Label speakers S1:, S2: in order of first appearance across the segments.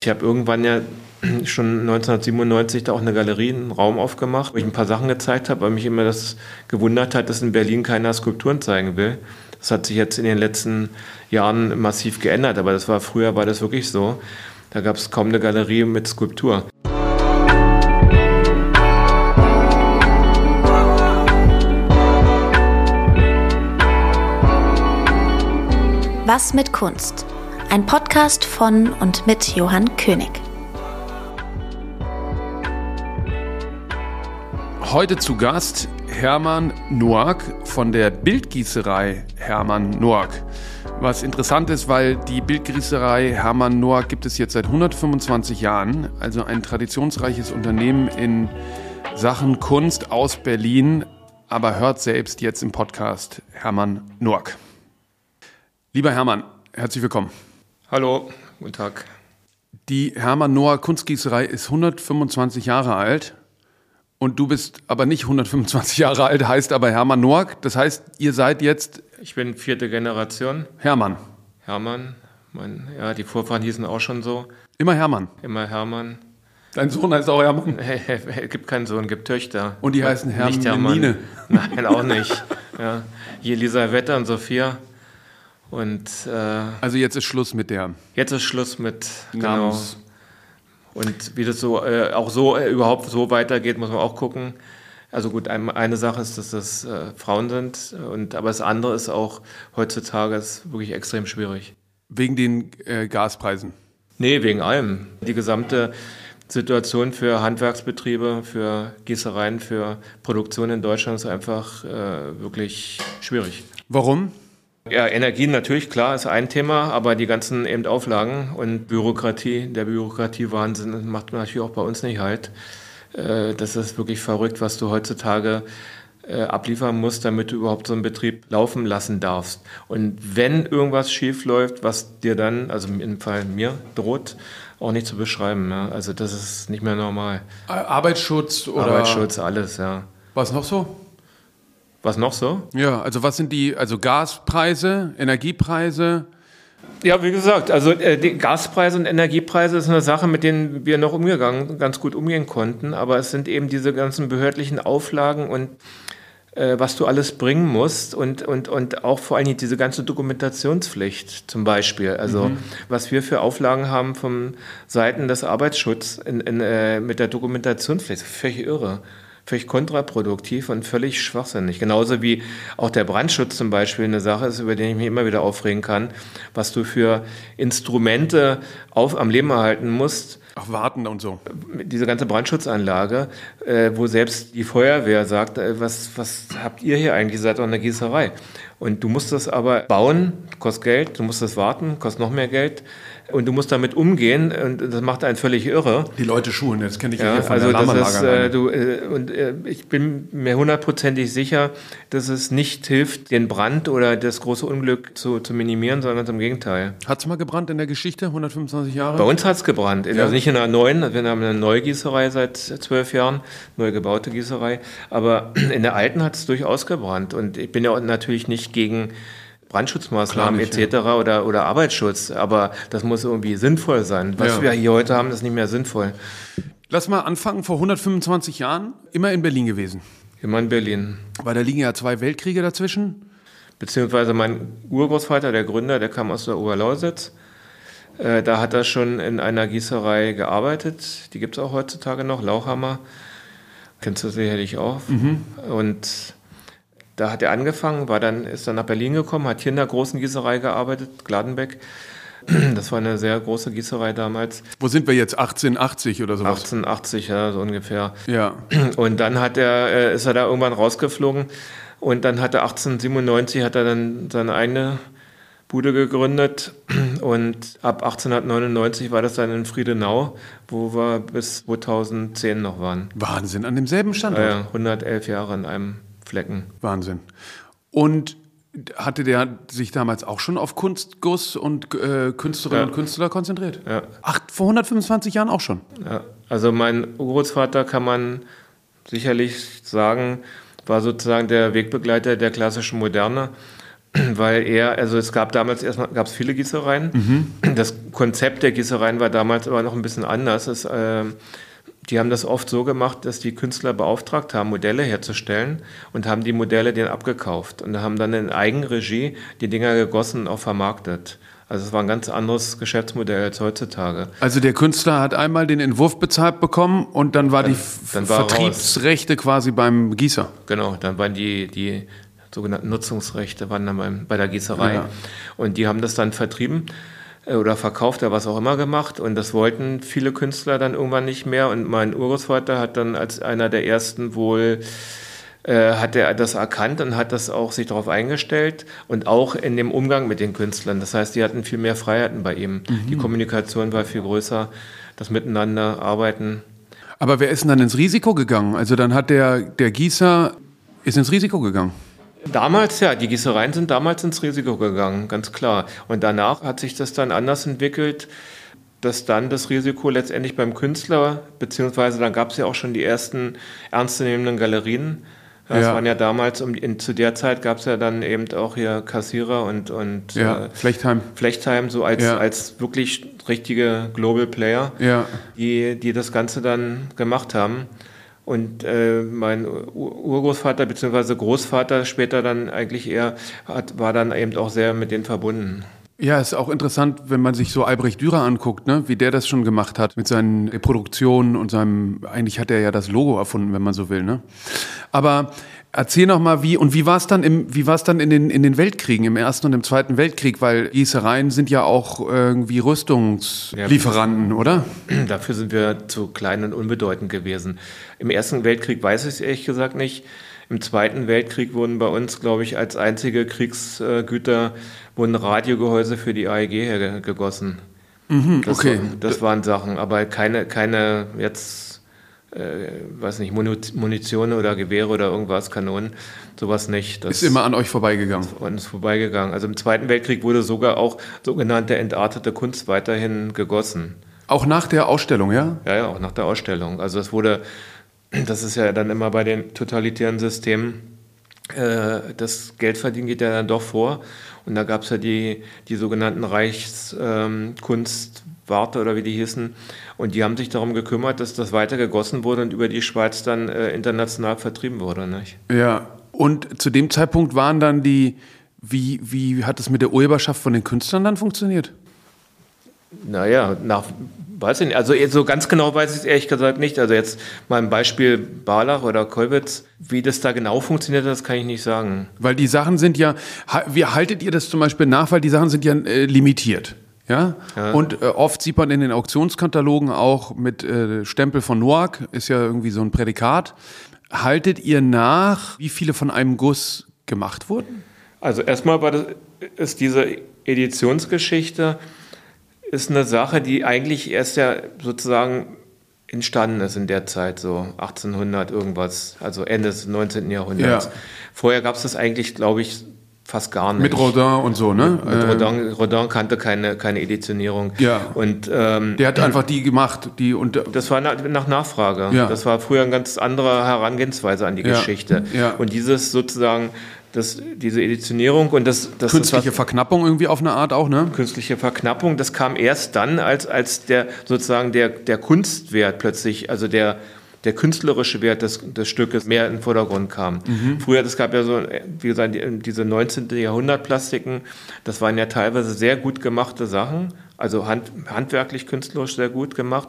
S1: Ich habe irgendwann ja schon 1997 da auch eine Galerie, einen Raum aufgemacht, wo ich ein paar Sachen gezeigt habe, weil mich immer das gewundert hat, dass in Berlin keiner Skulpturen zeigen will. Das hat sich jetzt in den letzten Jahren massiv geändert, aber das war früher war das wirklich so. Da gab es kaum eine Galerie mit Skulptur.
S2: Was mit Kunst? Ein Podcast von und mit Johann König.
S3: Heute zu Gast Hermann Noack von der Bildgießerei Hermann Noack. Was interessant ist, weil die Bildgießerei Hermann Noack gibt es jetzt seit 125 Jahren, also ein traditionsreiches Unternehmen in Sachen Kunst aus Berlin, aber hört selbst jetzt im Podcast Hermann Noack. Lieber Hermann, herzlich willkommen.
S1: Hallo, guten Tag.
S3: Die Hermann Noack Kunstgießerei ist 125 Jahre alt und du bist aber nicht 125 Jahre alt, heißt aber Hermann Noack. Das heißt, ihr seid jetzt.
S1: Ich bin vierte Generation.
S3: Hermann.
S1: Hermann. Mein, ja, die Vorfahren hießen auch schon so.
S3: Immer Hermann.
S1: Immer Hermann.
S3: Dein Sohn heißt auch Hermann.
S1: Es gibt keinen Sohn, gibt Töchter.
S3: Und die heißen Hermann.
S1: Nicht Hermann. Nein, auch nicht. Ja. Elisabeth und Sophia. Und, äh,
S3: also jetzt ist Schluss mit der.
S1: Jetzt ist Schluss mit genau. Und wie das so äh, auch so äh, überhaupt so weitergeht, muss man auch gucken. Also gut, ein, eine Sache ist, dass das äh, Frauen sind, und aber das andere ist auch heutzutage ist wirklich extrem schwierig.
S3: Wegen den äh, Gaspreisen?
S1: Nee, wegen allem. Die gesamte Situation für Handwerksbetriebe, für Gießereien, für Produktion in Deutschland ist einfach äh, wirklich schwierig.
S3: Warum?
S1: Ja, Energie natürlich, klar, ist ein Thema, aber die ganzen eben Auflagen und Bürokratie, der Bürokratiewahnsinn macht natürlich auch bei uns nicht halt. Äh, das ist wirklich verrückt, was du heutzutage äh, abliefern musst, damit du überhaupt so einen Betrieb laufen lassen darfst. Und wenn irgendwas schief läuft, was dir dann, also im Fall mir droht, auch nicht zu beschreiben. Ja. Also das ist nicht mehr normal.
S3: Arbeitsschutz oder?
S1: Arbeitsschutz, alles, ja.
S3: Was noch so?
S1: Was noch so?
S3: Ja, also was sind die, also Gaspreise, Energiepreise?
S1: Ja, wie gesagt, also äh, die Gaspreise und Energiepreise ist eine Sache, mit denen wir noch umgegangen, ganz gut umgehen konnten. Aber es sind eben diese ganzen behördlichen Auflagen und äh, was du alles bringen musst und, und, und auch vor allem diese ganze Dokumentationspflicht zum Beispiel. Also mhm. was wir für Auflagen haben von Seiten des Arbeitsschutzes in, in, äh, mit der Dokumentationspflicht, völlig irre völlig kontraproduktiv und völlig schwachsinnig. Genauso wie auch der Brandschutz zum Beispiel eine Sache ist, über die ich mich immer wieder aufregen kann, was du für Instrumente auf, am Leben erhalten musst.
S3: Auch warten und so.
S1: Diese ganze Brandschutzanlage, äh, wo selbst die Feuerwehr sagt, äh, was, was habt ihr hier eigentlich? Ihr seid doch eine Gießerei. Und du musst das aber bauen, kostet Geld, du musst das warten, kostet noch mehr Geld. Und du musst damit umgehen und das macht einen völlig irre.
S3: Die Leute schulen, das kenne ich
S1: ja,
S3: ja
S1: von also der das ist, äh, du, äh, Und äh, ich bin mir hundertprozentig sicher, dass es nicht hilft, den Brand oder das große Unglück zu, zu minimieren, sondern im Gegenteil.
S3: Hat es mal gebrannt in der Geschichte, 125 Jahre?
S1: Bei uns hat es gebrannt. Ja. Also nicht in einer neuen, wir haben eine neue Gießerei seit zwölf Jahren, neu gebaute Gießerei. Aber in der alten hat es durchaus gebrannt. Und ich bin ja natürlich nicht gegen Brandschutzmaßnahmen etc. Ja. Oder, oder Arbeitsschutz. Aber das muss irgendwie sinnvoll sein. Was ja. wir hier heute haben, ist nicht mehr sinnvoll.
S3: Lass mal anfangen, vor 125 Jahren immer in Berlin gewesen.
S1: Immer in Berlin.
S3: Weil da liegen ja zwei Weltkriege dazwischen.
S1: Beziehungsweise mein Urgroßvater, der Gründer, der kam aus der Oberlausitz. Äh, da hat er schon in einer Gießerei gearbeitet. Die gibt es auch heutzutage noch, Lauchhammer. Kennst du sicherlich auch. Mhm. Und da hat er angefangen, war dann, ist dann nach Berlin gekommen, hat hier in der großen Gießerei gearbeitet, Gladenbeck. Das war eine sehr große Gießerei damals.
S3: Wo sind wir jetzt? 1880 oder sowas?
S1: 1880, ja, so ungefähr.
S3: Ja.
S1: Und dann hat er, äh, ist er da irgendwann rausgeflogen und dann hat er 1897 hat er dann seine eigene Bude gegründet und ab 1899 war das dann in Friedenau, wo wir bis 2010 noch waren.
S3: Wahnsinn, an demselben Standort?
S1: Ja, 111 Jahre in einem Flecken.
S3: Wahnsinn. Und hatte der sich damals auch schon auf Kunstguss und äh, Künstlerinnen ja. und Künstler konzentriert?
S1: Ja.
S3: Ach, vor 125 Jahren auch schon?
S1: Ja. Also mein Urgroßvater kann man sicherlich sagen, war sozusagen der Wegbegleiter der klassischen Moderne weil er, also es gab damals erstmal gab es viele Gießereien. Mhm. Das Konzept der Gießereien war damals aber noch ein bisschen anders. Es, äh, die haben das oft so gemacht, dass die Künstler beauftragt haben, Modelle herzustellen und haben die Modelle denen abgekauft und haben dann in Eigenregie die Dinger gegossen und auch vermarktet. Also es war ein ganz anderes Geschäftsmodell als heutzutage.
S3: Also der Künstler hat einmal den Entwurf bezahlt bekommen und dann war
S1: Dann-
S3: die
S1: dann war
S3: Vertriebsrechte quasi beim Gießer.
S1: Genau, dann waren die, die sogenannten Nutzungsrechte waren dann bei der Gießerei.
S3: Ja.
S1: Und die haben das dann vertrieben oder verkauft oder was auch immer gemacht. Und das wollten viele Künstler dann irgendwann nicht mehr. Und mein Urgroßvater hat dann als einer der ersten wohl äh, hat er das erkannt und hat das auch sich darauf eingestellt und auch in dem Umgang mit den Künstlern. Das heißt, die hatten viel mehr Freiheiten bei ihm. Die Kommunikation war viel größer, das Miteinander arbeiten.
S3: Aber wer ist denn dann ins Risiko gegangen? Also dann hat der, der Gießer ist ins Risiko gegangen.
S1: Damals, ja, die Gießereien sind damals ins Risiko gegangen, ganz klar. Und danach hat sich das dann anders entwickelt, dass dann das Risiko letztendlich beim Künstler, beziehungsweise dann gab es ja auch schon die ersten ernstzunehmenden Galerien. Das
S3: Ja.
S1: waren ja damals, um, in, zu der Zeit gab es ja dann eben auch hier Kassierer und, und
S3: Ja,
S1: äh,
S3: Flechtheim.
S1: Flechtheim so als,
S3: Ja.
S1: als wirklich richtige Global Player die, die das Ganze dann gemacht haben. Und äh, mein Ur- Urgroßvater bzw. Großvater später dann eigentlich eher hat, war dann eben auch sehr mit denen verbunden.
S3: Ja, ist auch interessant, wenn man sich so Albrecht Dürer anguckt, ne? wie der das schon gemacht hat mit seinen Reproduktionen und seinem, eigentlich hat er ja das Logo erfunden, wenn man so will. Ne? Aber erzähl noch mal, wie und wie war es dann im, wie war es dann in den in den Weltkriegen, im ersten und im zweiten Weltkrieg, weil Gießereien sind ja auch irgendwie Rüstungslieferanten, oder?
S1: Dafür sind wir zu klein und unbedeutend gewesen. Im Ersten Weltkrieg weiß ich es ehrlich gesagt nicht. Im Zweiten Weltkrieg wurden bei uns, glaube ich, als einzige Kriegsgüter wurden Radiogehäuse für die AEG hergegossen.
S3: Mhm, okay.
S1: war, das waren Sachen, aber keine, keine jetzt, äh, weiß nicht, Munition oder Gewehre oder irgendwas, Kanonen, sowas nicht. Das
S3: Ist immer an euch vorbeigegangen.
S1: an uns vorbeigegangen. Also im Zweiten Weltkrieg wurde sogar auch sogenannte entartete Kunst weiterhin gegossen.
S3: Auch nach der Ausstellung, ja?
S1: Ja, ja, auch nach der Ausstellung. Also es wurde, das ist ja dann immer bei den totalitären Systemen, äh, das Geldverdienen geht ja dann doch vor. Und da gab es ja die, die sogenannten Reichskunstwarte oder wie die hießen. Und die haben sich darum gekümmert, dass das weiter gegossen wurde und über die Schweiz dann äh, international vertrieben wurde. Nicht?
S3: Ja. Und zu dem Zeitpunkt waren dann die, wie, wie hat es mit der Urheberschaft von den Künstlern dann funktioniert?
S1: Naja, nach, weiß ich nicht. Also so ganz genau weiß ich es ehrlich gesagt nicht. Also jetzt mal ein Beispiel Barlach oder Kolwitz, wie das da genau funktioniert, das kann ich nicht sagen.
S3: Weil die Sachen sind ja, wie haltet ihr das zum Beispiel nach, weil die Sachen sind ja äh, limitiert. Ja? Und äh, oft sieht man in den Auktionskatalogen auch mit äh, Stempel von Noack, ist ja irgendwie so ein Prädikat. Haltet ihr nach, wie viele von einem Guss gemacht wurden?
S1: Also erstmal das, ist diese Editionsgeschichte ist eine Sache, die eigentlich erst ja sozusagen entstanden ist in der Zeit, so 1800 irgendwas, also Ende des 19. Jahrhunderts.
S3: Ja.
S1: Vorher gab es das eigentlich, glaube ich, fast gar nicht.
S3: Mit Rodin und so, ne?
S1: Mit
S3: Äh,
S1: Rodin, Rodin kannte keine, keine Editionierung.
S3: Ja.
S1: Und ähm,
S3: der hat einfach die gemacht, die und
S1: das war nach, nach Nachfrage.
S3: Ja.
S1: Das war früher eine ganz andere Herangehensweise an die
S3: Ja.
S1: Geschichte.
S3: Ja.
S1: Und dieses sozusagen, das, diese Editionierung und das, das
S3: künstliche
S1: was,
S3: Verknappung irgendwie auf eine Art auch, ne?
S1: künstliche Verknappung, das kam erst dann, als, als der sozusagen der, der Kunstwert plötzlich, also der, der künstlerische Wert des, des Stückes mehr in den Vordergrund kam. Früher, es gab ja so, wie gesagt, die- diese 19. Jahrhundert-Plastiken, das waren ja teilweise sehr gut gemachte Sachen, also hand, handwerklich, künstlerisch sehr gut gemacht.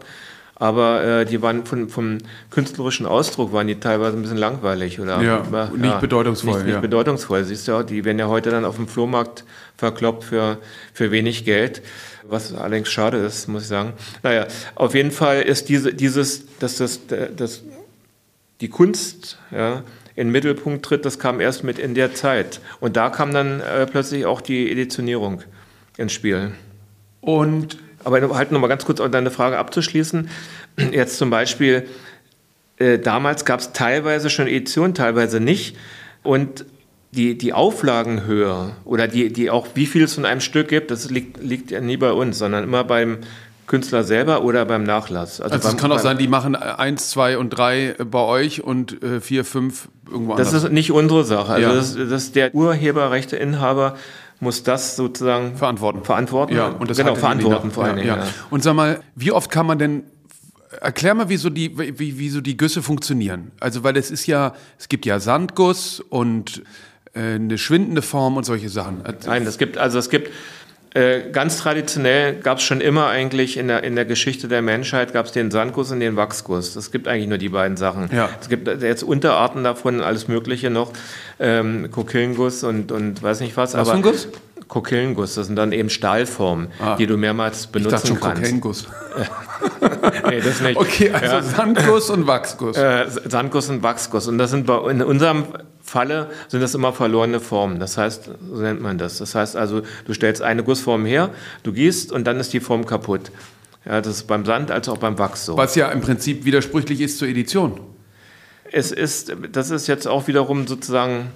S1: Aber äh, die waren von, vom künstlerischen Ausdruck waren die teilweise ein bisschen langweilig oder
S3: Ja, nicht bedeutungsvoll,
S1: Nicht, nicht
S3: ja.
S1: bedeutungsvoll. Siehst du, die werden ja heute dann auf dem Flohmarkt verkloppt für, für wenig Geld, was allerdings schade ist, muss ich sagen. Naja, auf jeden Fall ist diese, dieses, dass das, das, die Kunst ja, in den Mittelpunkt tritt, das kam erst mit in der Zeit. Und da kam dann äh, plötzlich auch die Editionierung ins Spiel.
S3: Und
S1: Aber halt noch mal ganz kurz, um deine Frage abzuschließen. Jetzt zum Beispiel, äh, damals gab es teilweise schon Editionen, teilweise nicht. Und die, die Auflagenhöhe oder die, die auch, wie viel es von einem Stück gibt, das liegt, liegt ja nie bei uns, sondern immer beim Künstler selber oder beim Nachlass.
S3: also
S1: beim,
S3: es kann auch sein, die machen eins, zwei und drei bei euch und äh, vier, fünf irgendwo
S1: Das
S3: anders.
S1: ist nicht unsere Sache. Also
S3: Ja.
S1: das, das der Urheberrechteinhaber muss das sozusagen
S3: verantworten.
S1: Verantworten.
S3: Ja, und das
S1: genau,
S3: er
S1: verantworten vor allen Dingen.
S3: ja.
S1: Ja.
S3: Und sag mal, wie oft kann man denn Erklär mal, wie so die, wie, wie so die Güsse funktionieren. Also, weil es ist ja, es gibt ja Sandguss und äh, eine schwindende Form und solche Sachen.
S1: Nein, es gibt, also es gibt äh, ganz traditionell gab es schon immer eigentlich in der, in der Geschichte der Menschheit gab es den Sandguss und den Wachsguss. Es gibt eigentlich nur die beiden Sachen.
S3: Ja.
S1: Es gibt jetzt Unterarten davon, alles Mögliche noch, ähm, Kokillenguss und, und weiß nicht was.
S3: Was für ein Guss?
S1: Kokillenguss, das sind dann eben Stahlformen,
S3: Ah.
S1: die du mehrmals
S3: Ich
S1: benutzen
S3: dachte schon
S1: kannst.
S3: Kokainguss.
S1: Nee, das nicht.
S3: Okay, also Sandguss und Wachsguss.
S1: Äh, Sandguss und Wachsguss. Und das sind bei, in unserem Falle sind das immer verlorene Formen. Das heißt, so nennt man das. Das heißt also, du stellst eine Gussform her, du gießt und dann ist die Form kaputt. Ja, das ist beim Sand als auch beim Wachs so.
S3: Was ja im Prinzip widersprüchlich ist zur Edition.
S1: Es ist, das ist jetzt auch wiederum sozusagen,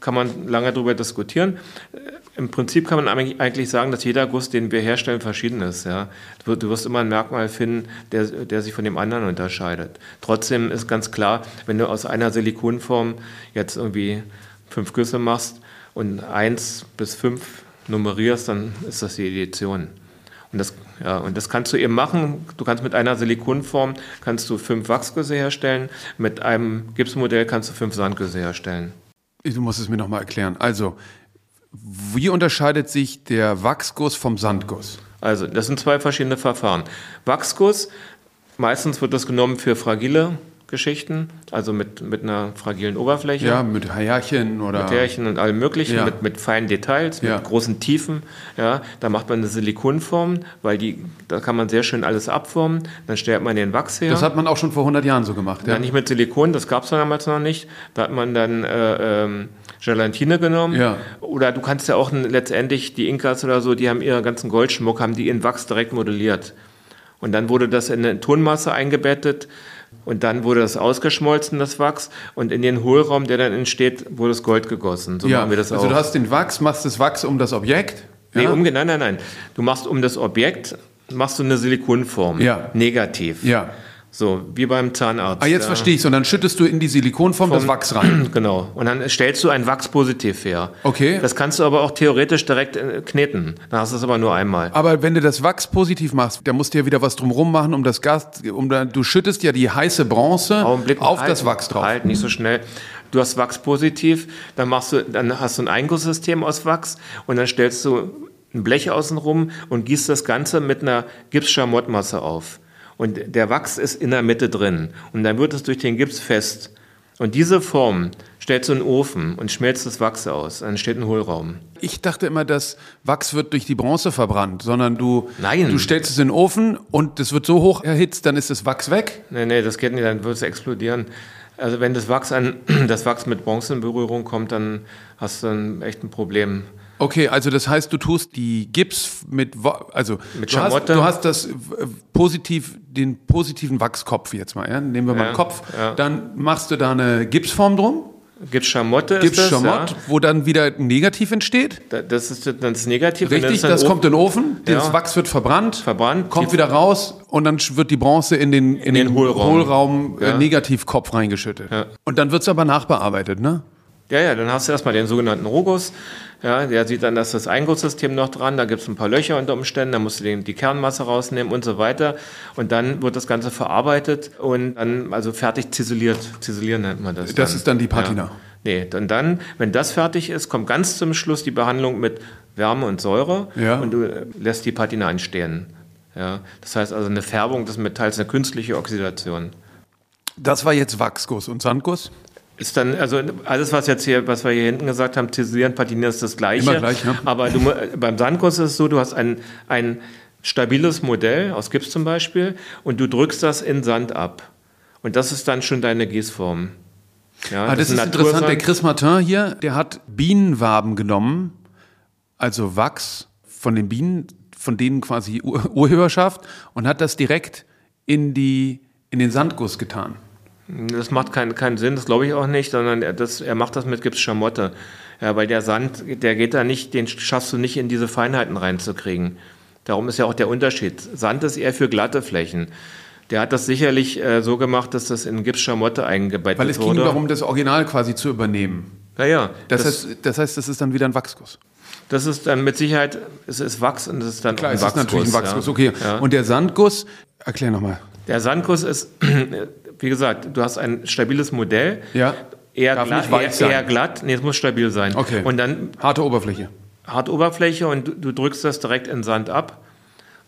S1: kann man lange darüber diskutieren. Im Prinzip kann man eigentlich sagen, dass jeder Guss, den wir herstellen, verschieden ist. Ja. Du, du wirst immer ein Merkmal finden, der, der sich von dem anderen unterscheidet. Trotzdem ist ganz klar, wenn du aus einer Silikonform jetzt irgendwie fünf Güsse machst und eins bis fünf nummerierst, dann ist das die Edition. Und das, ja, und das kannst du eben machen. Du kannst mit einer Silikonform kannst du fünf Wachsgüsse herstellen. Mit einem Gipsmodell kannst du fünf Sandgüsse herstellen.
S3: Du musst es mir nochmal erklären. Also, wie unterscheidet sich der Wachsguss vom Sandguss?
S1: Also, das sind zwei verschiedene Verfahren. Wachsguss, meistens wird das genommen für fragile Geschichten, also mit, mit einer fragilen Oberfläche.
S3: Ja, mit Härchen oder.
S1: Mit Härchen und allem Möglichen,
S3: Ja.
S1: mit, mit feinen Details,
S3: Ja.
S1: mit großen Tiefen. Ja, da macht man eine Silikonform, weil die, da kann man sehr schön alles abformen. Dann stellt man den Wachs her.
S3: Das hat man auch schon vor 100 Jahren so gemacht.
S1: Ja, nicht mit Silikon, das gab es damals noch nicht. Da hat man dann äh, ähm, Gelatine genommen.
S3: Ja.
S1: Oder du kannst ja auch letztendlich, die Inkas oder so, die haben ihren ganzen Goldschmuck, haben die in Wachs direkt modelliert. Und dann wurde das in eine Tonmasse eingebettet und dann wurde das ausgeschmolzen, das Wachs. Und in den Hohlraum, der dann entsteht, wurde das Gold gegossen. So
S3: ja.
S1: machen wir das
S3: also
S1: auch.
S3: du hast den Wachs, machst das Wachs um das Objekt.
S1: nee,
S3: ja?
S1: umge nein, nein, nein. Du machst um das Objekt, machst du eine Silikonform.
S3: Ja.
S1: Negativ.
S3: ja.
S1: So, wie beim Zahnarzt.
S3: Ah, jetzt
S1: ja.
S3: verstehe ich Und dann schüttest du in die Silikonform das Wachs rein.
S1: Genau. Und dann stellst du ein Wachspositiv her.
S3: Okay.
S1: Das kannst du aber auch theoretisch direkt äh, kneten. Dann hast du es aber nur einmal.
S3: Aber wenn du das Wachs positiv machst, da musst du ja wieder was drumrum machen, um das Gas, um da, du schüttest ja die heiße Bronze
S1: Augenblick,
S3: auf
S1: halt,
S3: das Wachs drauf.
S1: Halt, nicht so schnell. Du hast Wachspositiv, dann machst du, dann hast du ein Eingusssystem aus Wachs und dann stellst du ein Blech außenrum und gießt das Ganze mit einer Gipsschamottmasse auf. Und der Wachs ist in der Mitte drin. Und dann wird es durch den Gips fest. Und diese Form stellst du in den Ofen und schmelzt das Wachs aus. Dann entsteht ein Hohlraum.
S3: Ich dachte immer, das Wachs wird durch die Bronze verbrannt, sondern du,
S1: Nein.
S3: du stellst es in den Ofen und es wird so hoch erhitzt, dann ist das Wachs weg.
S1: Nee, nee, das geht nicht, dann wird es explodieren. Also wenn das Wachs, an, das Wachs mit Bronze in Berührung kommt, dann hast du ein echt ein Problem.
S3: Okay, also das heißt, du tust die Gips mit, also
S1: Mit
S3: du, hast, du hast das äh, positiv, den positiven Wachskopf jetzt mal, ja? nehmen wir mal
S1: Ja,
S3: Kopf,
S1: ja.
S3: dann machst du da eine Gipsform drum,
S1: Gibt's Schamotte? ist
S3: Gips
S1: das,
S3: Schamott,
S1: Ja.
S3: wo dann wieder ein Negativ entsteht.
S1: Da- Das ist dann das Negativ. Wenn
S3: Richtig, das
S1: oben
S3: kommt in den Ofen, das
S1: Ja.
S3: Wachs wird verbrannt,
S1: verbrannt,
S3: kommt wieder raus und dann wird die Bronze in den, in
S1: den
S3: den,
S1: Hohlraum.
S3: Hohlraum, äh,
S1: Ja.
S3: Negativkopf reingeschüttet. Und dann wird's aber nachbearbeitet, ne?
S1: Ja, ja, dann hast du erstmal den sogenannten Rogus. Ja, der sieht dann, dass das Eingusssystem noch dran, da gibt es ein paar Löcher unter Umständen, da musst du den, die Kernmasse rausnehmen und so weiter. Und dann wird das Ganze verarbeitet und dann also fertig ziseliert. Ziselieren nennt man das.
S3: Das ist dann die Patina.
S1: Ja. Nee, und dann, wenn das fertig ist, kommt ganz zum Schluss die Behandlung mit Wärme und Säure
S3: Ja.
S1: und du äh, lässt die Patina entstehen. Ja, das heißt also eine Färbung des Metalls, eine künstliche Oxidation.
S3: Das war jetzt Wachsguss und Sandguss.
S1: Ist dann, also alles, was jetzt hier, was wir hier hinten gesagt haben, ziselieren, patinieren, ist das Gleiche.
S3: Immer gleich, ja.
S1: Aber du, beim Sandguss ist es so, du hast ein, ein stabiles Modell aus Gips zum Beispiel und du drückst das in Sand ab. Und das ist dann schon deine Gießform. Ja,
S3: Ah, das, ist
S1: ein
S3: interessant. Der. Chris Martin hier, der hat Bienenwaben genommen, also Wachs von den Bienen, von denen quasi Ur Urheberschaft, und hat das direkt in, die, in den Sandguss getan.
S1: Das macht keinen keinen Sinn, das glaube ich auch nicht, sondern er, das, er macht das mit Gips Schamotte. Ja, weil der Sand, der geht da nicht, den schaffst du nicht in diese Feinheiten reinzukriegen. Darum ist ja auch der Unterschied. Sand ist eher für glatte Flächen. Der hat das sicherlich äh, so gemacht, dass das in Gips Schamotte eingebettet
S3: Weil es ging
S1: wurde.
S3: darum, das Original quasi zu übernehmen.
S1: Ja, ja.
S3: Das, das, heißt, das heißt, das ist dann wieder ein Wachsguss.
S1: Das ist dann mit Sicherheit, es ist Wachs und es ist dann
S3: Klar,
S1: ein
S3: es ist natürlich ein Wachsguss, ja. okay. Ja. Und der Sandguss, erklär nochmal.
S1: Der Sandguss ist, wie gesagt, du hast ein stabiles Modell.
S3: Ja.
S1: Eher, glatt, eher, eher, glatt. Nee, es muss stabil sein.
S3: Okay.
S1: Und dann.
S3: Harte Oberfläche.
S1: Harte Oberfläche und du, du drückst das direkt in Sand ab.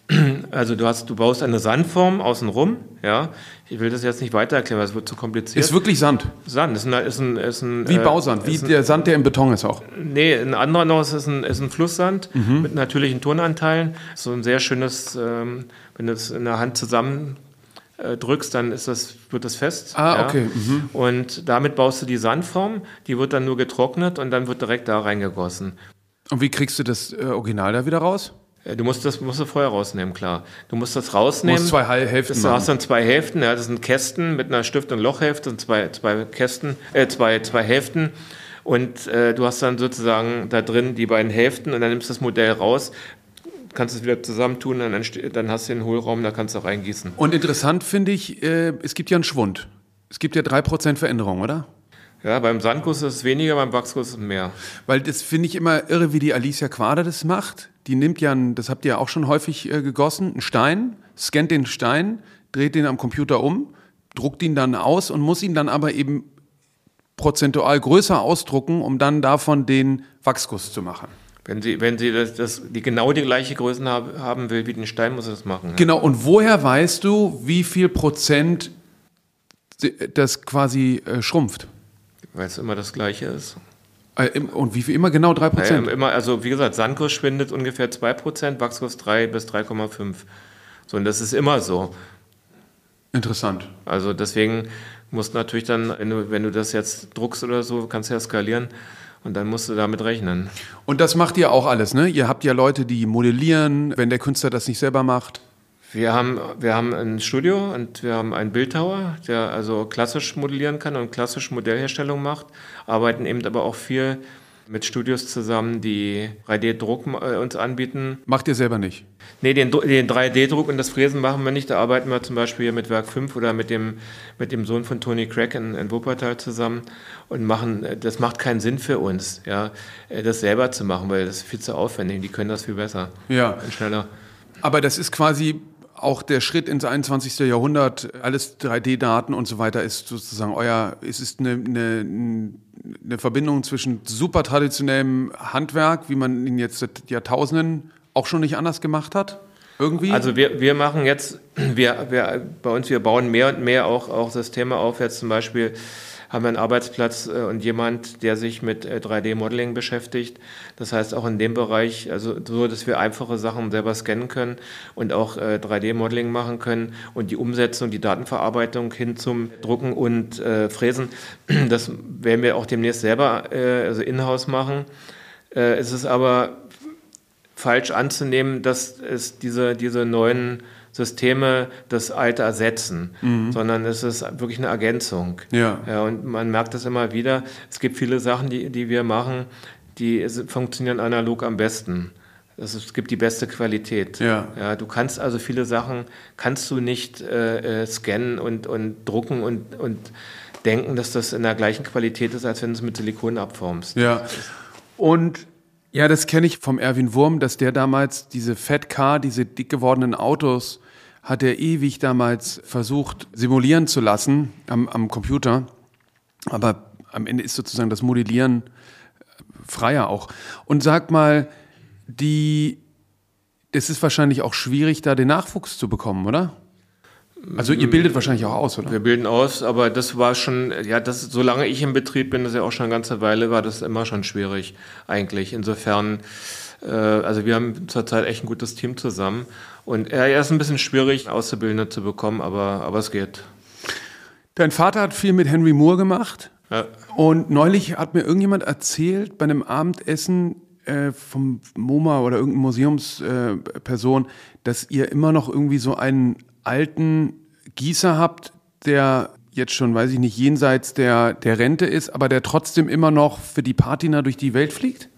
S1: Also du hast, du baust eine Sandform außenrum, ja. Ich will das jetzt nicht weiter erklären, weil es wird zu kompliziert.
S3: Ist wirklich Sand?
S1: Sand, ist ein, ist ein, ist ein
S3: Wie äh, Bausand, wie ein, der Sand, der im Beton ist auch.
S1: Nee, ein anderer noch ist ein, ist ein Flusssand mhm. mit natürlichen Tonanteilen. So ein sehr schönes, ähm, wenn du es in der Hand zusammen drückst, dann ist das, wird das fest.
S3: Ah, ja. okay. Mhm.
S1: Und damit baust du die Sandform, die wird dann nur getrocknet und dann wird direkt da reingegossen.
S3: Und wie kriegst du das äh, Original da wieder raus?
S1: Äh, du musst das musst du vorher rausnehmen, klar. Du musst das rausnehmen. Du musst
S3: zwei Hälften
S1: Du hast dann zwei Hälften, ja, das sind Kästen mit einer Stift- und Lochhälfte und zwei, zwei Kästen, äh, zwei, zwei Hälften. Und äh, du hast dann sozusagen da drin die beiden Hälften und dann nimmst du das Modell raus, kannst es wieder zusammentun, dann, dann hast du den Hohlraum, da kannst du reingießen.
S3: Und interessant finde ich, äh, es gibt ja einen Schwund. Es gibt ja 3% Veränderung, oder?
S1: Ja, beim Sandguss ist es weniger, beim Wachsguss ist es mehr.
S3: Weil das finde ich immer irre, wie die Alicia Quader das macht. Die nimmt ja, einen, das habt ihr ja auch schon häufig äh, gegossen, einen Stein, scannt den Stein, dreht den am Computer um, druckt ihn dann aus und muss ihn dann aber eben prozentual größer ausdrucken, um dann davon den Wachsguss zu machen.
S1: Wenn sie, wenn sie das, das, die genau die gleiche Größe haben will wie den Stein, muss sie das machen. Ja.
S3: Genau, und woher weißt du, wie viel Prozent das quasi äh, schrumpft?
S1: Weil es immer das Gleiche ist.
S3: Äh, und wie viel immer genau 3%?
S1: Ja, immer, also wie gesagt, Sandkurs schwindet ungefähr 2%, Wachskurs 3 bis 3,5. So, und das ist immer so.
S3: Interessant.
S1: Also deswegen musst du natürlich dann, wenn du, wenn du das jetzt druckst oder so, kannst du ja skalieren und dann musst du damit rechnen.
S3: Und das macht ihr auch alles, ne? Ihr habt ja Leute, die modellieren, wenn der Künstler das nicht selber macht.
S1: Wir haben, wir haben ein Studio und wir haben einen Bildhauer, der also klassisch modellieren kann und klassisch Modellherstellung macht, arbeiten eben aber auch viel mit Studios zusammen, die 3D-Druck äh, uns anbieten.
S3: Macht ihr selber nicht?
S1: Nee, den, den 3D-Druck und das Fräsen machen wir nicht. Da arbeiten wir zum Beispiel mit Werk 5 oder mit dem, mit dem Sohn von Tony Craig in, in Wuppertal zusammen und machen, das macht keinen Sinn für uns, ja, das selber zu machen, weil das ist viel zu aufwendig. Die können das viel besser
S3: ja.
S1: und schneller.
S3: Aber das ist quasi auch der Schritt ins 21. Jahrhundert, alles 3D-Daten und so weiter, ist sozusagen euer, es ist eine, eine, eine Verbindung zwischen super traditionellem Handwerk, wie man ihn jetzt seit Jahrtausenden auch schon nicht anders gemacht hat? Irgendwie?
S1: Also wir, wir machen jetzt, wir, wir, bei uns, wir bauen mehr und mehr auch, auch Systeme auf, jetzt zum Beispiel haben wir einen Arbeitsplatz äh, und jemand, der sich mit 3D-Modeling äh, beschäftigt. Das heißt auch in dem Bereich, also so, dass wir einfache Sachen selber scannen können und auch 3D-Modeling äh, machen können und die Umsetzung, die Datenverarbeitung hin zum Drucken und Fräsen, das werden wir auch demnächst selber, also in-house machen. Es ist aber falsch anzunehmen, dass es diese, diese neuen Systeme das Alte ersetzen, mhm. sondern es ist wirklich eine Ergänzung.
S3: Ja.
S1: ja. Und man merkt das immer wieder. Es gibt viele Sachen, die, die wir machen, die funktionieren analog am besten. Es gibt die beste Qualität.
S3: Ja.
S1: ja. Du kannst also viele Sachen kannst du nicht äh, äh, scannen und, und drucken und, und denken, dass das in der gleichen Qualität ist, als wenn du es mit Silikon abformst.
S3: Ja. Und ja, das kenne ich vom Erwin Wurm, dass der damals diese Fat Car, diese dick gewordenen Autos hat er ewig damals versucht simulieren zu lassen am, am Computer. Aber am Ende ist sozusagen das Modellieren äh, freier auch. Und sag mal, die, es ist wahrscheinlich auch schwierig, da den Nachwuchs zu bekommen, oder? Also ihr bildet wahrscheinlich auch aus, oder?
S1: Wir bilden aus, aber das war schon, ja, das, solange ich im Betrieb bin, das ist ja auch schon eine ganze Weile, war das immer schon schwierig eigentlich. Insofern, also wir haben zurzeit echt ein gutes Team zusammen und er ist ein bisschen schwierig, Auszubildende zu bekommen, aber, aber es geht.
S3: Dein Vater hat viel mit Henry Moore gemacht.
S1: Ja.
S3: Und neulich hat mir irgendjemand erzählt, bei einem Abendessen äh, vom MoMA oder irgendeine Museumsperson, äh, dass ihr immer noch irgendwie so einen alten Gießer habt, der jetzt schon, weiß ich nicht, jenseits der, der Rente ist, aber der trotzdem immer noch für die Patina durch die Welt fliegt?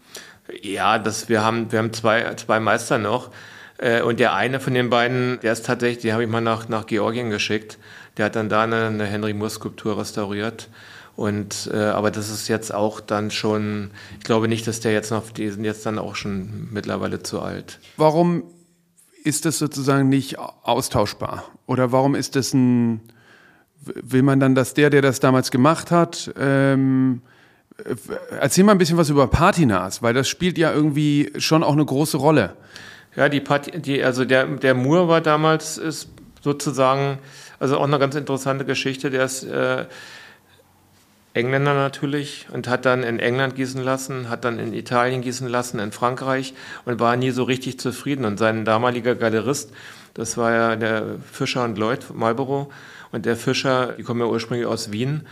S1: Ja, das, wir haben, wir haben zwei, zwei Meister noch. Äh, und der eine von den beiden, der ist tatsächlich, den habe ich mal nach, nach Georgien geschickt. Der hat dann da eine, eine Henry Moore Skulptur restauriert. Und äh, aber das ist jetzt auch dann schon, ich glaube nicht, dass der jetzt noch, die sind jetzt dann auch schon mittlerweile zu alt.
S3: Warum ist das sozusagen nicht austauschbar? Oder warum ist das ein, will man dann, dass der, der das damals gemacht hat, ähm, erzähl mal ein bisschen was über Patinas, weil das spielt ja irgendwie schon auch eine große Rolle.
S1: Ja, die, Pat die also der, der Moore war damals ist sozusagen, also auch eine ganz interessante Geschichte, der ist äh, Engländer natürlich und hat dann in England gießen lassen, hat dann in Italien gießen lassen, in Frankreich und war nie so richtig zufrieden. Und sein damaliger Galerist, das war ja der Fischer und Lloyd Marlborough und der Fischer, die kommen ja ursprünglich aus Wien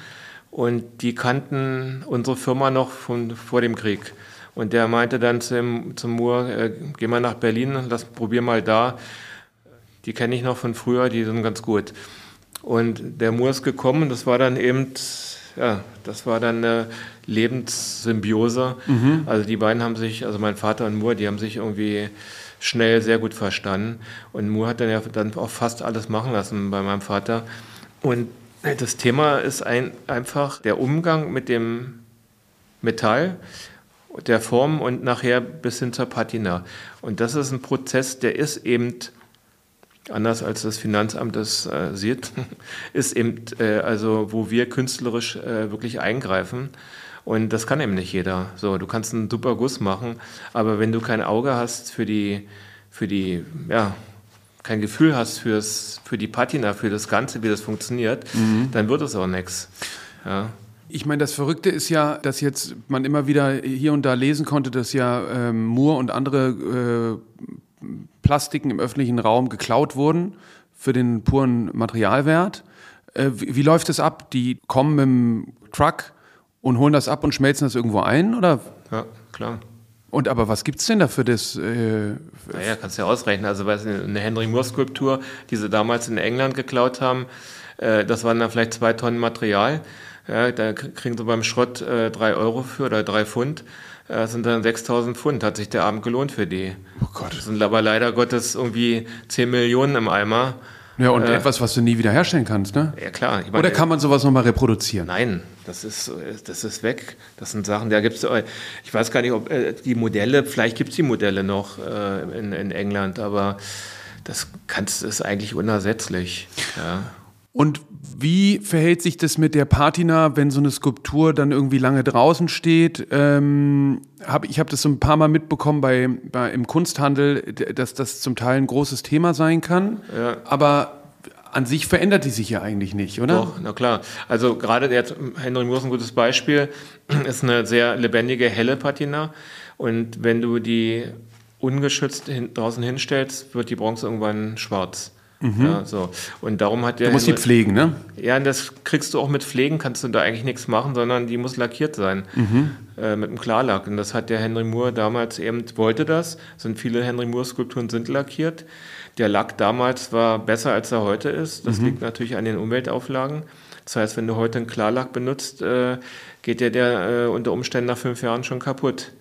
S1: und die kannten unsere Firma noch von vor dem Krieg. Und der meinte dann zum, zum Moore, äh, geh mal nach Berlin, lass, probier mal da. Die kenne ich noch von früher, die sind ganz gut. Und der Moore ist gekommen, das war dann eben ja, das war dann eine Lebenssymbiose. Mhm. Also die beiden haben sich, also mein Vater und Moore, die haben sich irgendwie schnell sehr gut verstanden. Und Moore hat dann ja dann auch fast alles machen lassen bei meinem Vater. Und das Thema ist ein, einfach der Umgang mit dem Metall, der Form und nachher bis hin zur Patina. Und das ist ein Prozess, der ist eben anders als das Finanzamt das äh, sieht, ist eben, äh, also wo wir künstlerisch äh, wirklich eingreifen. Und das kann eben nicht jeder. So, du kannst einen super Guss machen, aber wenn du kein Auge hast für die, für die, ja, kein Gefühl hast fürs, für die Patina, für das Ganze, wie das funktioniert, mhm. dann wird es auch nichts. Ja.
S3: Ich meine, das Verrückte ist ja, dass jetzt man immer wieder hier und da lesen konnte, dass ja ähm, Moore und andere äh, Plastiken im öffentlichen Raum geklaut wurden für den puren Materialwert. Äh, wie, wie, läuft es ab? Die kommen mit dem Truck und holen das ab und schmelzen das irgendwo ein, oder?
S1: Ja, klar.
S3: Und aber was gibt es denn da für das? Äh,
S1: naja, kannst du ja ausrechnen. Also eine Henry Moore Skulptur, die sie damals in England geklaut haben, äh, das waren dann vielleicht zwei Tonnen Material. Ja, da kriegen sie beim Schrott äh, drei Euro für oder drei Pfund. Das äh, sind dann 6000 Pfund. Hat sich der Abend gelohnt für die. Oh Gott. Das sind aber leider Gottes irgendwie 10 Millionen im Eimer.
S3: Ja, und äh, etwas, was du nie wieder herstellen kannst, ne?
S1: Ja, klar.
S3: Ich mein, Oder kann man sowas nochmal reproduzieren?
S1: Nein, das ist, das ist weg. Das sind Sachen, da gibt es, ich weiß gar nicht, ob äh, die Modelle, vielleicht gibt es die Modelle noch äh, in, in England, aber das kannst, ist eigentlich unersetzlich. Ja.
S3: Und wie verhält sich das mit der Patina, wenn so eine Skulptur dann irgendwie lange draußen steht? Ähm, hab, ich habe das so ein paar Mal mitbekommen bei, bei, im Kunsthandel, dass das zum Teil ein großes Thema sein kann. Ja. Aber an sich verändert die sich ja eigentlich nicht, oder?
S1: Doch, na klar. Also gerade jetzt Henry Moore ist ein gutes Beispiel, ist eine sehr lebendige, helle Patina. Und wenn du die ungeschützt hin, draußen hinstellst, wird die Bronze irgendwann schwarz. Mhm. Ja, so. Und darum hat der.
S3: Du musst die pflegen, ne?
S1: Ja, und das kriegst du auch mit Pflegen, kannst du da eigentlich nichts machen, sondern die muss lackiert sein. Mhm. Äh, mit einem Klarlack. Und das hat der Henry Moore damals eben, wollte das. Sind viele Henry Moore-Skulpturen sind lackiert. Der Lack damals war besser, als er heute ist. Das mhm. liegt natürlich an den Umweltauflagen. Das heißt, wenn du heute einen Klarlack benutzt, äh, geht der, der äh, unter Umständen nach fünf Jahren schon kaputt.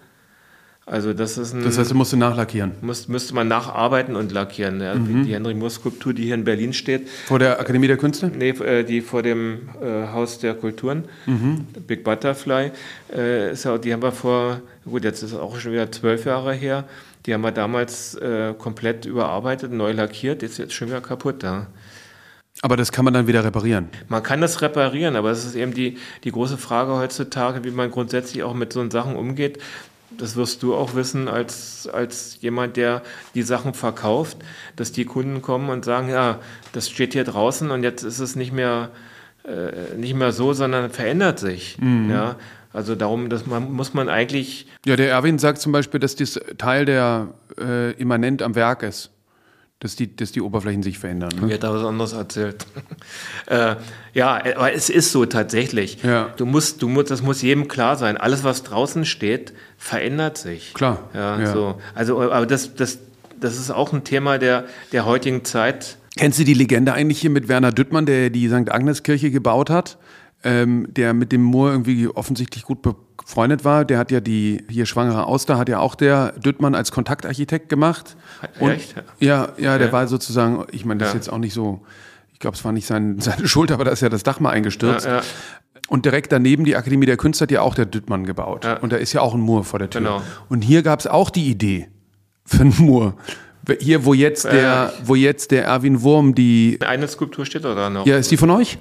S1: Also das ist ein,
S3: Das heißt, du musst nachlackieren.
S1: Muss, müsste man nacharbeiten und lackieren. Ja. Mhm. Die Henry Moore Skulptur, die hier in Berlin steht.
S3: Vor der Akademie der Künste?
S1: Nee, äh, die vor dem äh, Haus der Kulturen, mhm. Big Butterfly. Äh, ist ja, die haben wir vor, gut, jetzt ist es auch schon wieder zwölf Jahre her. Die haben wir damals äh, komplett überarbeitet, neu lackiert. Ist jetzt schon wieder kaputt da.
S3: Aber das kann man dann wieder reparieren.
S1: Man kann das reparieren, aber es ist eben die, die große Frage heutzutage, wie man grundsätzlich auch mit so Sachen umgeht das wirst du auch wissen als, als jemand, der die Sachen verkauft, dass die Kunden kommen und sagen, ja, das steht hier draußen und jetzt ist es nicht mehr, äh, nicht mehr so, sondern verändert sich. Mhm. Ja, also darum, dass man, muss man eigentlich.
S3: Ja, der Erwin sagt zum Beispiel, dass das Teil der äh, immanent am Werk ist dass die, dass die Oberflächen sich verändern.
S1: Ne? Mir hat da was anderes erzählt. äh, ja, aber es ist so tatsächlich. Ja. Du musst, du musst, das muss jedem klar sein. Alles, was draußen steht, verändert sich.
S3: Klar.
S1: Ja, ja. So. Also, aber das, das, das ist auch ein Thema der, der heutigen Zeit.
S3: Kennst du die Legende eigentlich hier mit Werner Düttmann, der die St. Agnes Kirche gebaut hat? Ähm, der mit dem Moor irgendwie offensichtlich gut befreundet war. Der hat ja die hier schwangere Auster hat ja auch der Düttmann als Kontaktarchitekt gemacht. Und, Echt? Ja, ja, der ja. war sozusagen, ich meine, das ja. ist jetzt auch nicht so, ich glaube, es war nicht sein, seine Schuld, aber da ist ja das Dach mal eingestürzt. Ja, Und direkt daneben die Akademie der Künste hat ja auch der Düttmann gebaut. Und da ist ja auch ein Moor vor der Tür.
S1: Genau.
S3: Und hier gab es auch die Idee für einen Moor. Hier, wo jetzt der, wo jetzt der Erwin Wurm die.
S1: Eine Skulptur steht da noch.
S3: Ja, ist die von euch?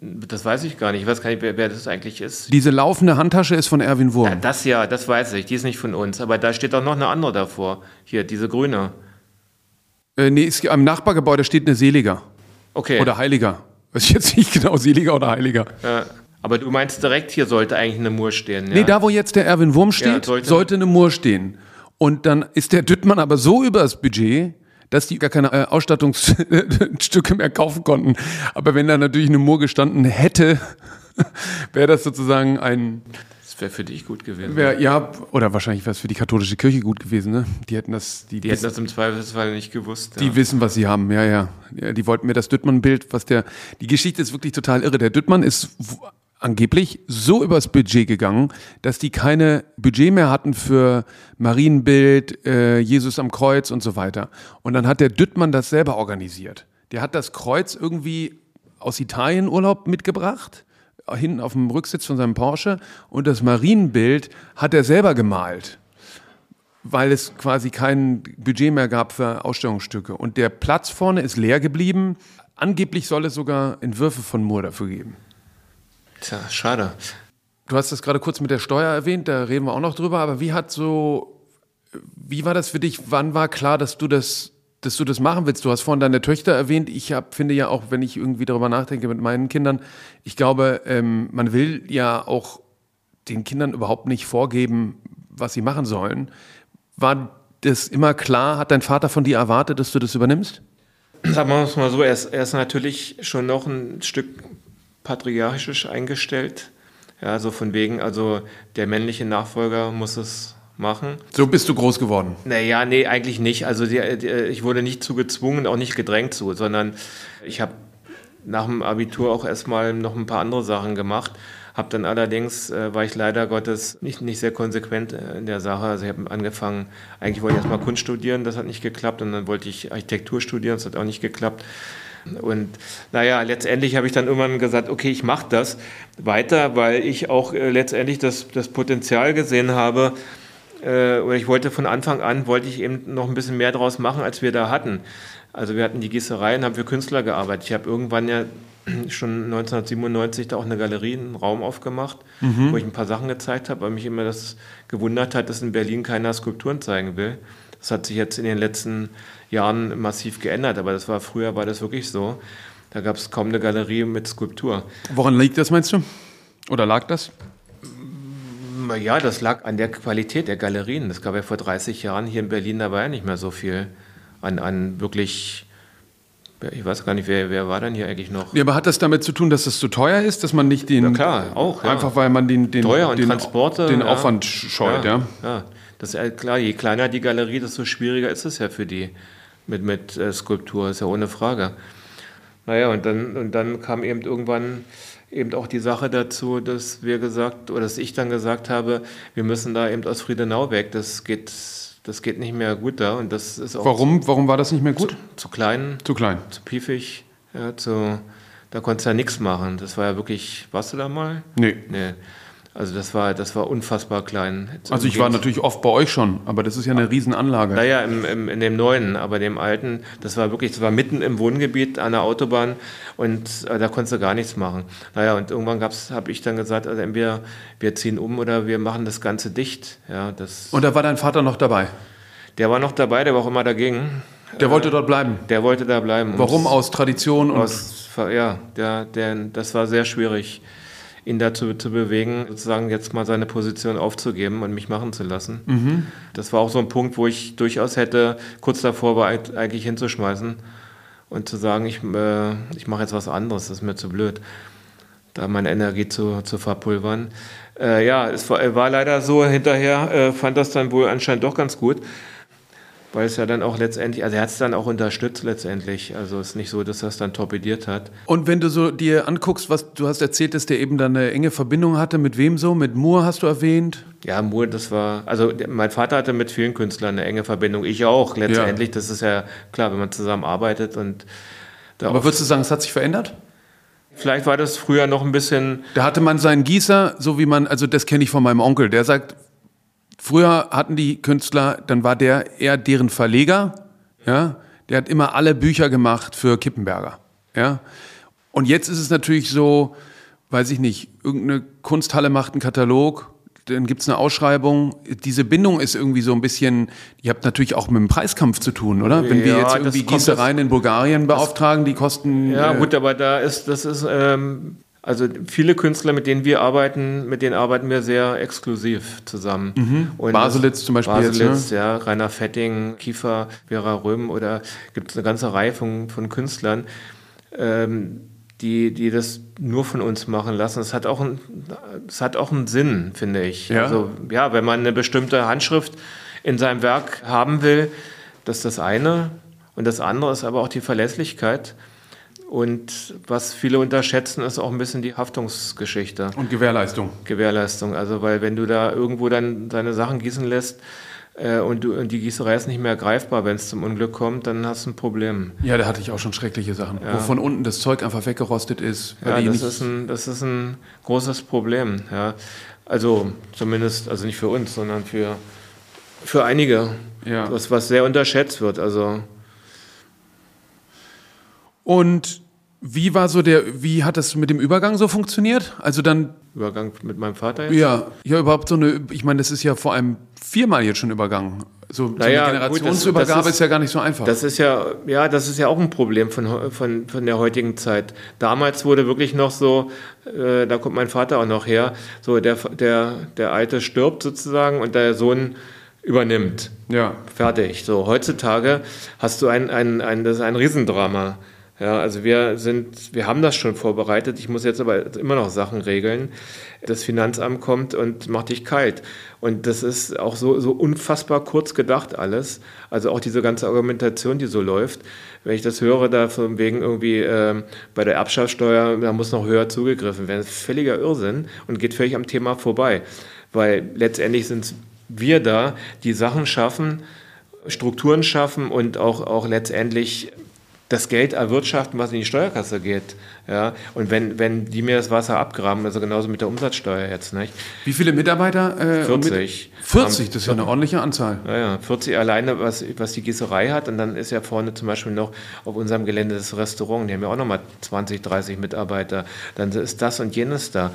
S1: Das weiß ich gar nicht. Ich weiß gar nicht, wer, wer das eigentlich ist.
S3: Diese laufende Handtasche ist von Erwin Wurm.
S1: Ja, das ja, das weiß ich. Die ist nicht von uns. Aber da steht doch noch eine andere davor. Hier, diese grüne.
S3: Äh, nee, ist, am Nachbargebäude steht eine Seliger.
S1: Okay.
S3: Oder Heiliger. Weiß ich jetzt nicht genau, Seliger oder Heiliger.
S1: Ja. Aber du meinst direkt, hier sollte eigentlich eine Mur stehen. Ja?
S3: Nee, da wo jetzt der Erwin Wurm steht,
S1: sollte-
S3: sollte, eine Mur stehen. Und dann ist der Düttmann aber so übers Budget, dass die gar keine äh, Ausstattungsstücke mehr kaufen konnten. Aber wenn da natürlich eine Mur gestanden hätte, wäre das sozusagen ein,
S1: Das wäre für dich gut gewesen.
S3: wär, ja, oder wahrscheinlich wäre es für die katholische Kirche gut gewesen, ne? Die hätten das, die,
S1: die hätten das im Zweifelsfall nicht gewusst.
S3: Die
S1: ja.
S3: wissen, was sie haben, ja, ja. ja die wollten mir das Düttmann-Bild, was der, die Geschichte ist wirklich total irre. Der Düttmann ist angeblich so übers Budget gegangen, dass die keine Budget mehr hatten für Marienbild, äh, Jesus am Kreuz und so weiter. Und dann hat der Düttmann das selber organisiert. Der hat das Kreuz irgendwie aus Italien Urlaub mitgebracht, hinten auf dem Rücksitz von seinem Porsche. Und das Marienbild hat er selber gemalt weil es quasi kein Budget mehr gab für Ausstellungsstücke. Und der Platz vorne ist leer geblieben. Angeblich soll es sogar Entwürfe von Moore dafür geben.
S1: Tja, schade.
S3: Du hast das gerade kurz mit der Steuer erwähnt, da reden wir auch noch drüber, aber wie hat so, wie war das für dich? Wann war klar, dass du das, dass du das machen willst? Du hast vorhin deine Töchter erwähnt. Ich hab, finde ja auch, wenn ich irgendwie darüber nachdenke mit meinen Kindern, ich glaube, ähm, man will ja auch den Kindern überhaupt nicht vorgeben, was sie machen sollen. War das immer klar? Hat dein Vater von dir erwartet, dass du das übernimmst?
S1: Sagen wir es mal so, er ist, er ist natürlich schon noch ein Stück patriarchisch eingestellt. Ja, so von wegen, also der männliche Nachfolger muss es machen.
S3: So bist du groß geworden.
S1: Naja, nee, eigentlich nicht. Also die, die, ich wurde nicht zu gezwungen, auch nicht gedrängt zu, sondern ich habe nach dem Abitur auch erstmal noch ein paar andere Sachen gemacht. Habe dann allerdings, äh, war ich leider Gottes nicht, nicht sehr konsequent äh, in der Sache. Also ich habe angefangen, eigentlich wollte ich erstmal Kunst studieren, das hat nicht geklappt. Und dann wollte ich Architektur studieren, das hat auch nicht geklappt. Und naja, letztendlich habe ich dann irgendwann gesagt, okay, ich mache das weiter, weil ich auch äh, letztendlich das, das Potenzial gesehen habe, äh, oder ich wollte von Anfang an, wollte ich eben noch ein bisschen mehr draus machen, als wir da hatten. Also wir hatten die Gießerei und haben für Künstler gearbeitet. Ich habe irgendwann ja schon 1997 da auch eine Galerie, einen Raum aufgemacht, wo ich ein paar Sachen gezeigt habe, weil mich immer das gewundert hat, dass in Berlin keiner Skulpturen zeigen will. Das hat sich jetzt in den letzten Jahren massiv geändert, aber das war früher war das wirklich so. Da gab es kaum eine Galerie mit Skulptur.
S3: Woran liegt das, meinst du? Oder lag das?
S1: Ja, das lag an der Qualität der Galerien. Das gab ja vor 30 Jahren hier in Berlin, da war ja nicht mehr so viel an, an wirklich, ich weiß gar nicht, wer, wer war denn hier eigentlich noch?
S3: Ja, aber hat das damit zu tun, dass es zu teuer ist, dass man nicht den.
S1: Ja, klar, auch, ja.
S3: Einfach weil man den, den,
S1: Teuer und
S3: den,
S1: Transporte.
S3: den
S1: ja.
S3: Aufwand scheut, ja.
S1: ja. Das ist ja klar, je kleiner die Galerie, desto schwieriger ist es ja für die mit, mit äh, Skulptur, ist ja ohne Frage. Naja, und dann, und dann kam eben irgendwann eben auch die Sache dazu, dass wir gesagt, oder dass ich dann gesagt habe, wir müssen da eben aus Friedenau weg, das geht, das geht nicht mehr gut da und das ist auch
S3: Warum, warum war das nicht mehr gut?
S1: Zu, zu klein,
S3: Zu klein.
S1: zu piefig, ja, zu, da konntest du ja nichts machen. Das war ja wirklich, warst du da mal?
S3: Nee.
S1: Nee. Also das war, das war unfassbar klein. Jetzt
S3: Also ich war natürlich oft bei euch schon, aber das ist ja eine Riesenanlage.
S1: Naja, im, im, in dem neuen, aber dem alten, das war wirklich, das war mitten im Wohngebiet an der Autobahn und äh, da konntest du gar nichts machen. Naja, und irgendwann gab's, habe ich dann gesagt, also entweder wir ziehen um oder wir machen das Ganze dicht. Ja, das,
S3: Und da war dein Vater noch dabei.
S1: der war noch dabei, der war auch immer dagegen.
S3: Der wollte dort bleiben.
S1: Der wollte da bleiben.
S3: Warum? Aus Tradition und.
S1: Aus, ja, der, der, das war sehr schwierig, ihn dazu zu bewegen, sozusagen jetzt mal seine Position aufzugeben und mich machen zu lassen.
S3: Mhm.
S1: Das war auch so ein Punkt, wo ich durchaus hätte kurz davor war, eig- eigentlich hinzuschmeißen und zu sagen, ich, äh, ich mache jetzt was anderes, das ist mir zu blöd, da meine Energie zu, zu verpulvern. Äh, ja, es war, war leider so, hinterher äh, fand das dann wohl anscheinend doch ganz gut. Weil es ja dann auch letztendlich, also er hat es dann auch unterstützt letztendlich. Also es ist nicht so, dass er es dann torpediert hat.
S3: Und wenn du so dir anguckst, was du hast erzählt, dass der eben dann eine enge Verbindung hatte, mit wem so? Mit Moore hast du erwähnt.
S1: Ja, Moore, das war, also mein Vater hatte mit vielen Künstlern eine enge Verbindung. Ich auch letztendlich. Das ist ja klar, wenn man zusammen arbeitet und da
S3: Aber würdest du sagen, es hat sich verändert?
S1: Vielleicht war das früher noch ein bisschen.
S3: Da hatte man seinen Gießer, so wie man, also das kenne ich von meinem Onkel, der sagt, früher hatten die Künstler, dann war der eher deren Verleger, ja, der hat immer alle Bücher gemacht für Kippenberger, ja. Und jetzt ist es natürlich so, weiß ich nicht, irgendeine Kunsthalle macht einen Katalog, dann gibt es eine Ausschreibung. Diese Bindung ist irgendwie so ein bisschen, ihr habt natürlich auch mit dem Preiskampf zu tun, oder? Wenn wir
S1: Ja,
S3: jetzt
S1: das
S3: irgendwie Gießereien in Bulgarien beauftragen, die kosten.
S1: Ja,
S3: äh,
S1: gut, aber da ist, das ist, ähm, also viele Künstler, mit denen wir arbeiten, mit denen arbeiten wir sehr exklusiv zusammen. Und
S3: Mhm. Baselitz zum Beispiel jetzt,
S1: Baselitz, ja, Rainer Fetting, Kiefer, Vera Röhm oder gibt es eine ganze Reihe von, von Künstlern, ähm, die, die das nur von uns machen lassen. Es hat auch ein, es hat auch einen Sinn, finde ich.
S3: Ja?
S1: Also ja, wenn man eine bestimmte Handschrift in seinem Werk haben will, das ist das eine. Und das andere ist aber auch die Verlässlichkeit. Und was viele unterschätzen, ist auch ein bisschen die Haftungsgeschichte,
S3: Und Gewährleistung.
S1: Gewährleistung. Also, weil wenn du da irgendwo dann deine Sachen gießen lässt äh, und, du, und die Gießerei ist nicht mehr greifbar, wenn es zum Unglück kommt, dann hast du ein Problem.
S3: Ja, da hatte ich auch schon schreckliche Sachen, wo von unten das Zeug einfach weggerostet ist.
S1: Ja, das ist, ein, das ist ein großes Problem. Ja. Also zumindest, also nicht für uns, sondern für, für einige,
S3: Ja.
S1: was, was sehr unterschätzt wird. Also
S3: Und wie war so der, wie hat das mit dem Übergang so funktioniert? Also dann,
S1: Übergang mit meinem Vater jetzt.
S3: ja, ja, überhaupt so eine, ich meine, das ist ja vor allem viermal jetzt schon Übergang. So, so
S1: Naja,
S3: eine
S1: gut, das-
S3: Generationsübergabe
S1: das ist-
S3: ist, ja gar nicht so einfach.
S1: Das ist ja, ja, das ist ja auch ein Problem von, von, von der heutigen Zeit. Damals wurde wirklich noch so, äh, da kommt mein Vater auch noch her, so der, der, der Alte stirbt sozusagen und der Sohn übernimmt.
S3: ja.
S1: Fertig. So, heutzutage hast du ein, ein, ein, das ist ein Riesendrama. Ja, also wir sind, wir haben das schon vorbereitet. Ich muss jetzt aber immer noch Sachen regeln. Das Finanzamt kommt und macht dich kalt. Und das ist auch so, so unfassbar kurz gedacht alles. Also auch diese ganze Argumentation, die so läuft. Wenn ich das höre, da von wegen irgendwie ähm, bei der Erbschaftssteuer, da muss noch höher zugegriffen werden. Ist völliger Irrsinn und geht völlig am Thema vorbei. Weil letztendlich sind wir da, die Sachen schaffen, Strukturen schaffen und auch, auch letztendlich das Geld erwirtschaften, was in die Steuerkasse geht. Ja? Und wenn, wenn die mir das Wasser abgraben, also genauso mit der Umsatzsteuer jetzt, nicht?
S3: Wie viele Mitarbeiter? Äh,
S1: 40.
S3: Mit, 40, das ist ja eine ordentliche Anzahl.
S1: Naja, 40 alleine, was, was die Gießerei hat. Und dann ist ja vorne zum Beispiel noch auf unserem Gelände das Restaurant. Die haben ja auch nochmal 20, 30 Mitarbeiter. Dann ist das und jenes da.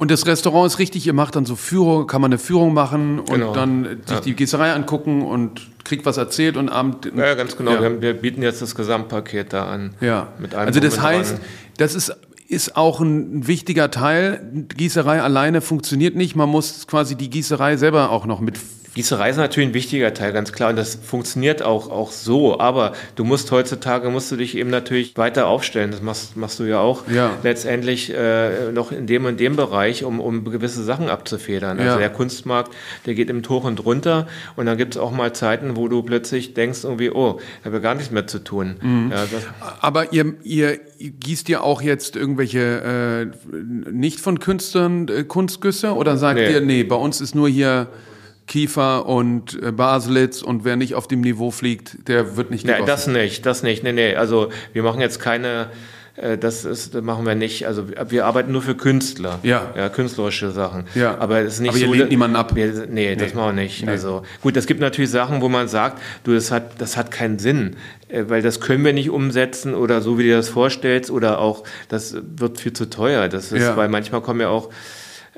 S3: Und das Restaurant ist richtig, ihr macht dann so Führung, kann man eine Führung machen und
S1: Genau.
S3: dann sich die Gießerei angucken und kriegt was erzählt und Abend.
S1: Ja, ganz genau.
S3: Ja.
S1: Wir, haben, wir bieten jetzt das Gesamtpaket da an.
S3: Ja,
S1: Mit allem
S3: also das
S1: und
S3: heißt,
S1: dran.
S3: das ist, ist auch ein wichtiger Teil. Gießerei alleine funktioniert nicht. Man muss quasi die Gießerei selber auch noch mit.
S1: Gießerei ist natürlich ein wichtiger Teil, ganz klar. Und das funktioniert auch, auch so. Aber du musst heutzutage, musst du dich eben natürlich weiter aufstellen. Das machst, machst du ja auch.
S3: Ja.
S1: Letztendlich äh, noch in dem und dem Bereich, um, um gewisse Sachen abzufedern. Also
S3: Ja.
S1: der Kunstmarkt, der geht im Hoch und runter. Und dann gibt es auch mal Zeiten, wo du plötzlich denkst irgendwie, oh, ich habe ja gar nichts mehr zu tun.
S3: Mhm.
S1: Ja,
S3: Aber ihr, ihr gießt ja auch jetzt irgendwelche äh, nicht von Künstlern äh, Kunstgüsse oder sagt
S1: Nee.
S3: ihr, nee, bei uns ist nur hier Kiefer und äh, Baselitz und wer nicht auf dem Niveau fliegt, der wird nicht
S1: Nee,
S3: gegossen.
S1: das nicht, das nicht. Nee, nee. Also wir machen jetzt keine, äh, das ist, das machen wir nicht. Also wir- arbeiten nur für Künstler.
S3: Ja.
S1: Ja, künstlerische Sachen.
S3: Ja.
S1: Aber es ist nicht
S3: Aber ihr
S1: so.
S3: lehnt niemanden ab?
S1: Wir, nee, das
S3: Nee.
S1: machen wir nicht.
S3: Nee.
S1: Also gut, es gibt natürlich Sachen, wo man sagt, du, das hat, das hat keinen Sinn, äh, weil das können wir nicht umsetzen oder so wie du das vorstellst oder auch, das wird viel zu teuer. Das ist,
S3: Ja.
S1: weil manchmal kommen ja auch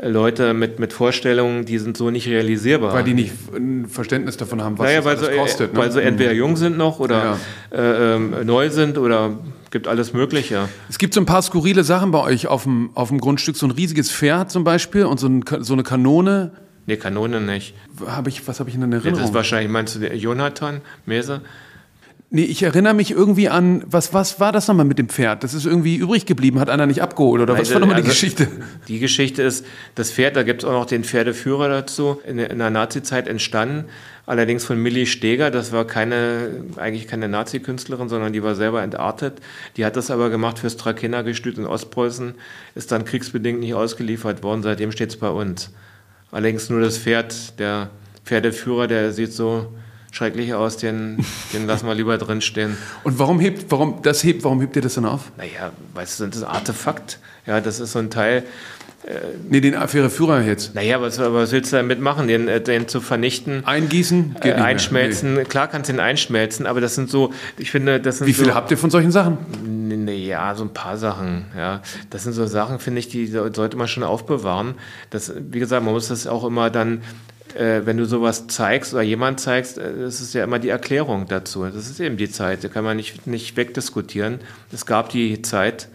S1: Leute mit, mit Vorstellungen, die sind so nicht realisierbar.
S3: Weil die nicht ein Verständnis davon haben, was
S1: Naja,
S3: das
S1: so, äh,
S3: kostet. ne?
S1: weil sie entweder jung sind noch oder
S3: Ja.
S1: äh, ähm, neu sind oder gibt alles Mögliche.
S3: Es gibt so ein paar skurrile Sachen bei euch auf dem, auf dem Grundstück, so ein riesiges Pferd zum Beispiel und so, ein, so eine Kanone.
S1: Nee, Kanone nicht.
S3: Hab ich, was habe ich in
S1: Das
S3: Erinnerung?
S1: ist wahrscheinlich, meinst du, der Jonathan Mese?
S3: Nee, ich erinnere mich irgendwie an, was, was war das nochmal mit dem Pferd? Das ist irgendwie übrig geblieben, hat einer nicht abgeholt oder was
S1: Also,
S3: war nochmal die
S1: also,
S3: Geschichte?
S1: Die Geschichte ist, das Pferd, da gibt es auch noch den Pferdeführer dazu, in, der- in der Nazi-Zeit entstanden, allerdings von Millie Steger, das war keine, eigentlich keine Nazi-Künstlerin, sondern die war selber entartet. Die hat das aber gemacht fürs Trakehner-Gestüt in Ostpreußen, ist dann kriegsbedingt nicht ausgeliefert worden, seitdem steht es bei uns. Allerdings nur das Pferd, der Pferdeführer, der sieht so schrecklich aus, den, den lassen wir lieber drin stehen.
S3: Und warum hebt, warum das hebt, warum hebt ihr das dann auf?
S1: Naja, weißt du, das ist ein Artefakt. Ja, das ist so ein Teil.
S3: Nee, den Affäre Führer jetzt.
S1: Naja, was, was willst du damit machen? Den, äh, den zu vernichten?
S3: Eingießen?
S1: Äh, einschmelzen, nee. klar kannst du den einschmelzen, aber das sind so, ich finde, das sind
S3: Wie viele
S1: so,
S3: habt ihr von solchen Sachen?
S1: Ja, so ein paar Sachen. Ja, das sind so Sachen, finde ich, die sollte man schon aufbewahren. Das, wie gesagt, man muss das auch immer dann, äh, wenn du sowas zeigst oder jemand zeigst, äh, das ist ja immer die Erklärung dazu. Das ist eben die Zeit. Da kann man nicht, nicht wegdiskutieren. Es gab die Zeit.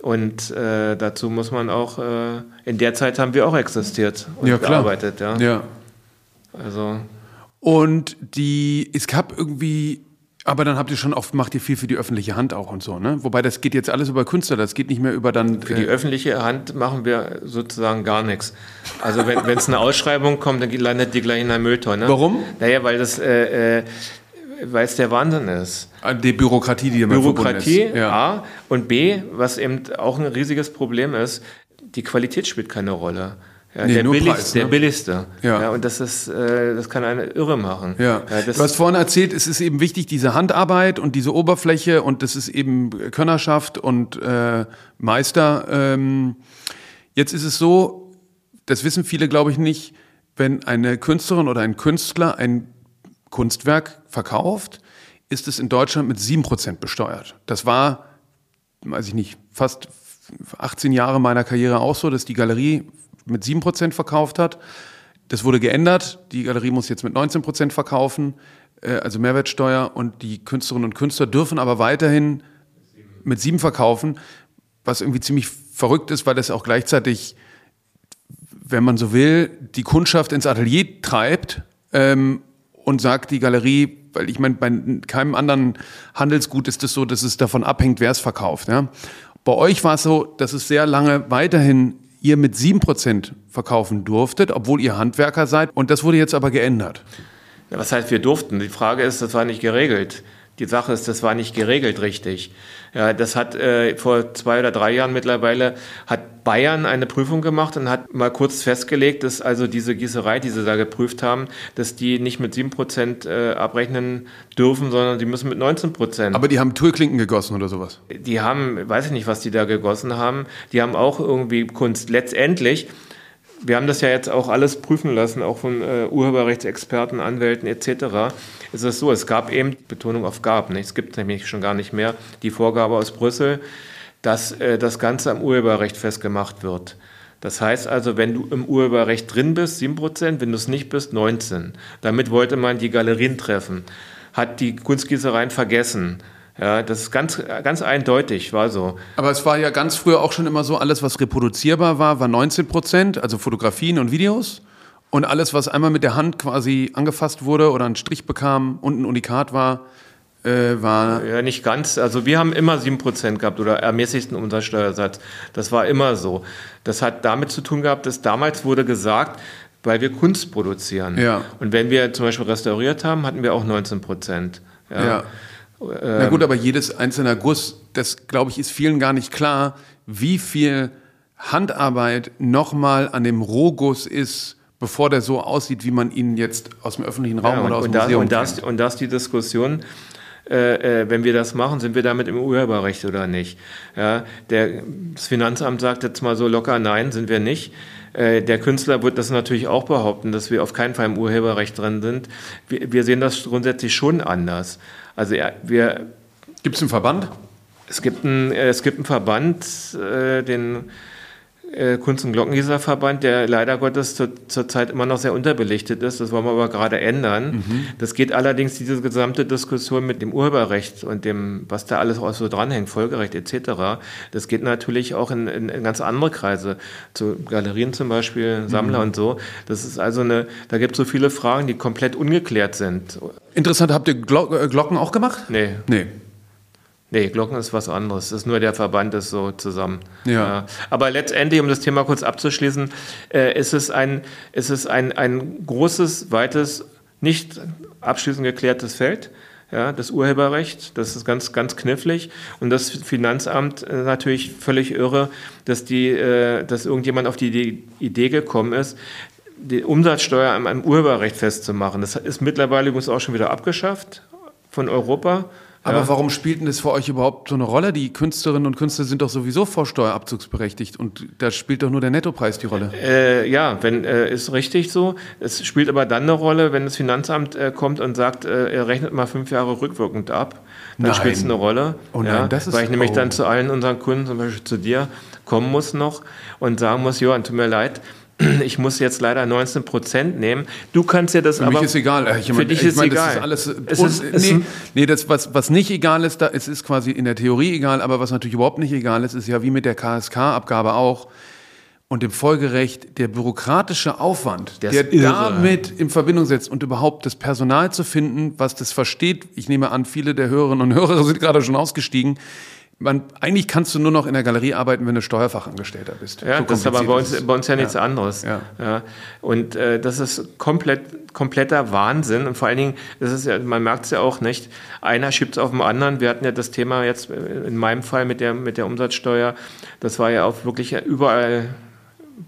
S1: Und äh, dazu muss man auch, äh, in der Zeit haben wir auch existiert und
S3: Ja, klar.
S1: gearbeitet. Ja.
S3: Ja.
S1: Also,
S3: Und die, es gab irgendwie, aber dann habt ihr schon oft, macht ihr viel für die öffentliche Hand auch und so, ne? Wobei das geht jetzt alles über Künstler, das geht nicht mehr über dann.
S1: für die öffentliche Hand machen wir sozusagen gar nichts. Also wenn es eine Ausschreibung kommt, dann landet die gleich in der Mülltonne.
S3: Warum?
S1: Naja, weil das, äh, äh, weil es der Wahnsinn ist.
S3: äh, die Bürokratie, die damit
S1: Bürokratie,
S3: ist. Ja.
S1: A. Und B, was eben auch ein riesiges Problem ist, die Qualität spielt keine Rolle. Ja,
S3: Nee,
S1: der, billigste,
S3: Preis, ne?
S1: der billigste.
S3: Ja.
S1: und das ist, äh, das kann eine irre machen.
S3: Ja.
S1: das,
S3: du hast vorhin erzählt, es ist eben wichtig, diese Handarbeit und diese Oberfläche und das ist eben Könnerschaft und äh, Meister. Ähm, jetzt ist es so, das wissen viele, glaube ich, nicht, wenn eine Künstlerin oder ein Künstler ein Kunstwerk verkauft, ist es in Deutschland mit 7% besteuert. Das war, weiß ich nicht, fast 18 Jahre meiner Karriere auch so, dass die Galerie mit 7% verkauft hat. Das wurde geändert. Die Galerie muss jetzt mit 19% verkaufen, äh, also Mehrwertsteuer. Und die Künstlerinnen und Künstler dürfen aber weiterhin mit 7 verkaufen, was irgendwie ziemlich verrückt ist, weil das auch gleichzeitig, wenn man so will, die Kundschaft ins Atelier treibt ähm, und sagt, die Galerie, weil ich meine, bei keinem anderen Handelsgut ist es so, dass es davon abhängt, wer es verkauft. Ja? Bei euch war es so, dass es sehr lange weiterhin ihr mit 7% verkaufen durftet, obwohl ihr Handwerker seid. Und das wurde jetzt aber geändert.
S1: Ja, Was heißt, wir durften? Die Frage ist, das war nicht geregelt. Die Sache ist, das war nicht geregelt richtig. Ja, das hat äh, vor zwei oder drei Jahren mittlerweile hat Bayern eine Prüfung gemacht und hat mal kurz festgelegt, dass also diese Gießerei, die sie da geprüft haben, dass die nicht mit 7% äh, abrechnen dürfen, sondern die müssen mit 19%.
S3: Aber die haben Türklinken gegossen oder sowas.
S1: die haben, weiß ich nicht, was die da gegossen haben, die haben auch irgendwie Kunst. Letztendlich, wir haben das ja jetzt auch alles prüfen lassen, auch von äh, Urheberrechtsexperten, Anwälten etc. Es ist so, es gab eben, Betonung auf gab, nicht? es gibt nämlich schon gar nicht mehr, die Vorgabe aus Brüssel, dass äh, das Ganze am Urheberrecht festgemacht wird. Das heißt also, wenn du im Urheberrecht drin bist, 7%, wenn du es nicht bist, 19%. Damit wollte man die Galerien treffen. Hat die Kunstgießereien vergessen. Ja, das ist ganz, ganz eindeutig, war so.
S3: Aber es war ja ganz früher auch schon immer so, alles, was reproduzierbar war, war 19 Prozent, also Fotografien und Videos. Und alles, was einmal mit der Hand quasi angefasst wurde oder einen Strich bekam und ein Unikat war, äh, war.
S1: Ja, nicht ganz. Also wir haben immer 7% gehabt oder ermäßigten Umsatzsteuersatz. Das war immer so. Das hat damit zu tun gehabt, dass damals wurde gesagt, weil wir Kunst produzieren.
S3: Ja.
S1: Und wenn wir zum Beispiel restauriert haben, hatten wir auch 19 Prozent.
S3: Ja. Na gut, aber jedes einzelne Guss, das glaube ich, ist vielen gar nicht klar, wie viel Handarbeit nochmal an dem Rohguss ist, bevor der so aussieht, wie man ihn jetzt aus dem öffentlichen Raum
S1: Ja,
S3: oder aus dem
S1: da,
S3: Museum
S1: und, das,
S3: kennt.
S1: und das die Diskussion, äh, äh, wenn wir das machen, sind wir damit im Urheberrecht oder nicht? Ja, der, das Finanzamt sagt jetzt mal so locker, nein, sind wir nicht. Äh, der Künstler wird das natürlich auch behaupten, dass wir auf keinen Fall im Urheberrecht drin sind. Wir, wir sehen das grundsätzlich schon anders. Also ja, wir,
S3: Gibt es einen Verband?
S1: es gibt einen, äh, es gibt einen Verband, äh, den äh, Kunst- und Glockengießerverband, der leider Gottes zur, zurzeit immer noch sehr unterbelichtet ist. Das wollen wir aber gerade ändern. Das geht allerdings diese gesamte Diskussion mit dem Urheberrecht und dem, was da alles auch so dranhängt, Folgerecht etc. Das geht natürlich auch in, in, in ganz andere Kreise, zu Galerien zum Beispiel, Sammler und so. Das ist also eine, da gibt es so viele Fragen, die komplett ungeklärt sind.
S3: Interessant, habt ihr äh, Glocken auch gemacht?
S1: Nee,
S3: Nee.
S1: Nee, Glocken ist was anderes. Das ist nur der Verband ist so zusammen.
S3: Ja.
S1: Aber letztendlich, um das Thema kurz abzuschließen, äh, ist es ein, ist es ein, ein großes, weites, nicht abschließend geklärtes Feld. Ja, das Urheberrecht, das ist ganz, ganz knifflig. Und das Finanzamt äh, natürlich völlig irre, dass, die, äh, dass irgendjemand auf die Idee- Idee gekommen ist, die Umsatzsteuer am, am Urheberrecht festzumachen. Das ist mittlerweile übrigens auch schon wieder abgeschafft von Europa.
S3: Aber ja. warum spielt denn das für euch überhaupt so eine Rolle? Die Künstlerinnen und Künstler sind doch sowieso vorsteuerabzugsberechtigt und da spielt doch nur der Nettopreis die Rolle.
S1: Äh, ja, wenn äh, ist richtig so. Es spielt aber dann eine Rolle, wenn das Finanzamt äh, kommt und sagt, äh, er rechnet mal fünf Jahre rückwirkend ab. Dann spielt es eine Rolle.
S3: Oh nein, ja,
S1: das ist, weil ich nämlich oh. dann zu allen unseren Kunden, zum Beispiel zu dir, kommen muss noch und sagen muss, Johann, tut mir leid, ich muss jetzt leider 19 Prozent nehmen. Du kannst ja das
S3: für
S1: aber.
S3: Für mich ist egal.
S1: Ich für dich ist mein, egal.
S3: Das ist alles. Es ist, nee, nee, das, was, was nicht egal ist, da, es ist quasi in der Theorie egal, aber was natürlich überhaupt nicht egal ist, ist ja wie mit der KSK-Abgabe auch und dem Folgerecht der bürokratische Aufwand, der, der damit in Verbindung setzt und überhaupt das Personal zu finden, was das versteht. Ich nehme an, viele der Hörerinnen und Hörer sind gerade schon ausgestiegen man, eigentlich kannst du nur noch in der Galerie arbeiten, wenn du Steuerfachangestellter bist.
S1: Ja, so das ist aber bei uns, bei uns ja nichts ja. anderes. Ja. ja. Und äh, das ist komplett, kompletter Wahnsinn. Und vor allen Dingen, das ist ja, man merkt es ja auch nicht, einer schiebt es auf den anderen. Wir hatten ja das Thema jetzt in meinem Fall mit der, mit der Umsatzsteuer, das war ja auch wirklich überall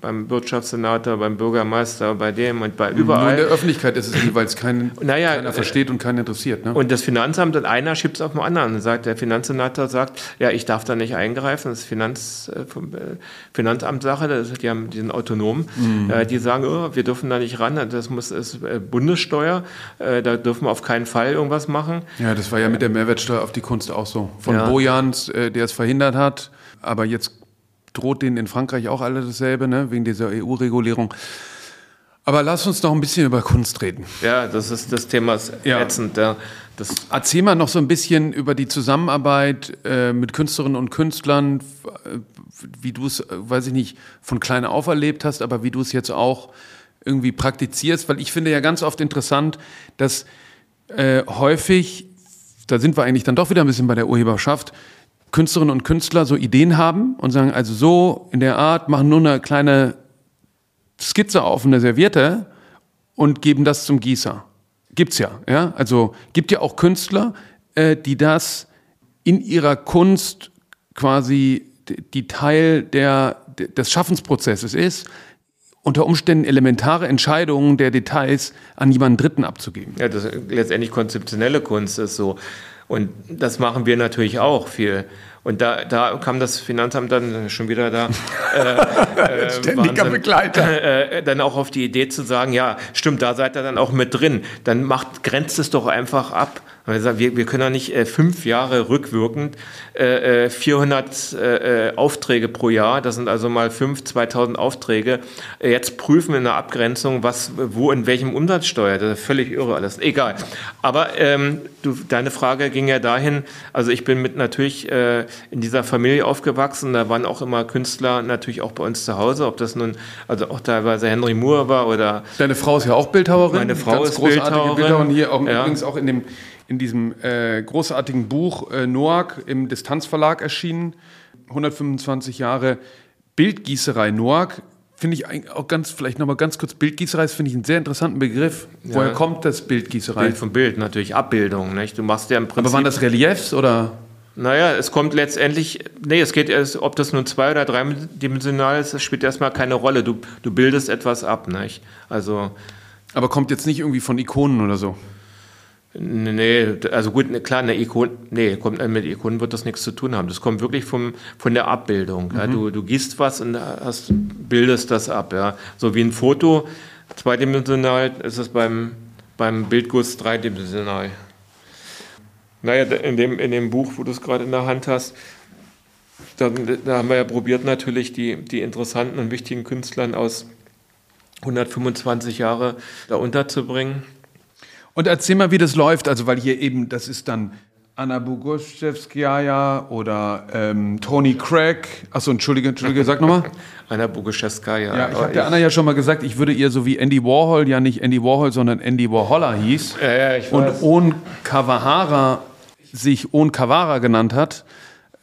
S1: beim Wirtschaftssenator, beim Bürgermeister, bei dem und bei überall. Nur
S3: in der Öffentlichkeit ist es jeweils kein, naja, keiner versteht und keinen interessiert. Ne?
S1: Und das Finanzamt, und einer schiebt es auf den anderen. Und sagt, der Finanzsenator sagt, ja, ich darf da nicht eingreifen, das ist Finanz, äh, äh Finanzamtssache, das, die, haben, die sind autonom. Mhm. Äh, die sagen, oh, wir dürfen da nicht ran, das muss ist äh, Bundessteuer, äh, da dürfen wir auf keinen Fall irgendwas machen.
S3: Ja, das war ja mit der Mehrwertsteuer auf die Kunst auch so. Von ja. Bojans, äh, der es verhindert hat, aber jetzt droht denen in Frankreich auch alle dasselbe, ne? wegen dieser EU-Regulierung. Aber lass uns noch ein bisschen über Kunst reden.
S1: Ja, das ist das Thema
S3: ja. ätzend. Ja. Das Erzähl mal noch so ein bisschen über die Zusammenarbeit äh, mit Künstlerinnen und Künstlern, wie du es, weiß ich nicht, von klein auf erlebt hast, aber wie du es jetzt auch irgendwie praktizierst, weil ich finde ja ganz oft interessant, dass äh, häufig, da sind wir eigentlich dann doch wieder ein bisschen bei der Urheberschaft, Künstlerinnen und Künstler so Ideen haben und sagen, also so in der Art, machen nur eine kleine Skizze auf eine Serviette und geben das zum Gießer. Gibt's ja, ja. Also gibt ja auch Künstler, äh, die das in ihrer Kunst quasi die Teil der, des Schaffensprozesses ist, unter Umständen elementare Entscheidungen der Details an jemanden Dritten abzugeben.
S1: Ja, das ist letztendlich konzeptionelle Kunst ist so. Und das machen wir natürlich auch viel. Und da, da kam das Finanzamt dann schon wieder da.
S3: Äh, äh, Ständiger Wahnsinn, Begleiter.
S1: Äh, dann auch auf die Idee zu sagen, ja, stimmt, da seid ihr dann auch mit drin. Dann macht, grenzt es doch einfach ab. Wir, wir können doch nicht äh, fünf Jahre rückwirkend äh, 400 äh, äh, Aufträge pro Jahr, das sind also mal fünf, 2000 Aufträge, äh, jetzt prüfen in der Abgrenzung, was, wo, in welchem Umsatzsteuer. Das ist völlig irre alles. Egal. Aber ähm, du, deine Frage ging ja dahin, also ich bin mit natürlich äh, in dieser Familie aufgewachsen, da waren auch immer Künstler natürlich auch bei uns zu Hause, ob das nun, also auch teilweise Henry Moore war oder...
S3: Deine Frau ist ja auch Bildhauerin.
S1: Meine Frau ist Bildhauerin.
S3: Bilder und hier auch ja. übrigens auch in dem in diesem äh, großartigen Buch äh, Noack im Distanzverlag erschienen. 125 Jahre Bildgießerei Noack. Finde ich auch ganz, vielleicht nochmal ganz kurz, Bildgießerei ist, finde ich, einen sehr interessanten Begriff. Ja. Woher kommt das Bildgießerei?
S1: Bild vom Bild, natürlich Abbildung. Nicht? Du machst ja im Prinzip.
S3: Aber waren das Reliefs oder?
S1: Naja, es kommt letztendlich, nee, es geht erst, ob das nun zwei- oder dreidimensional ist, das spielt erstmal keine Rolle. Du, du bildest etwas ab, nicht? Also.
S3: Aber kommt jetzt nicht irgendwie von Ikonen oder so?
S1: Nee, also gut, klar, eine Ikone, nee, kommt, mit Ikonen wird das nichts zu tun haben. Das kommt wirklich vom, von der Abbildung. Mhm. Ja. Du, du gießt was und hast, bildest das ab. Ja. So wie ein Foto, zweidimensional ist es beim, beim Bildguss dreidimensional. Naja, in dem, in dem Buch, wo du es gerade in der Hand hast, da, da, haben wir ja probiert, natürlich die, die interessanten und wichtigen Künstlern aus 125 Jahre da unterzubringen.
S3: Und erzähl mal, wie das läuft. Also, weil hier eben, das ist dann Anna Boguszewskaja oder ähm, Tony Craig. Achso, entschuldige, entschuldige, sag nochmal.
S1: Anna Boguszewskaja.
S3: Ja, ich habe der Anna ja schon mal gesagt, ich würde ihr so wie Andy Warhol ja nicht Andy Warhol, sondern Andy Warholler hieß.
S1: Ja, ja, ich
S3: weiß. Und On Kawahara sich On Kawara genannt hat,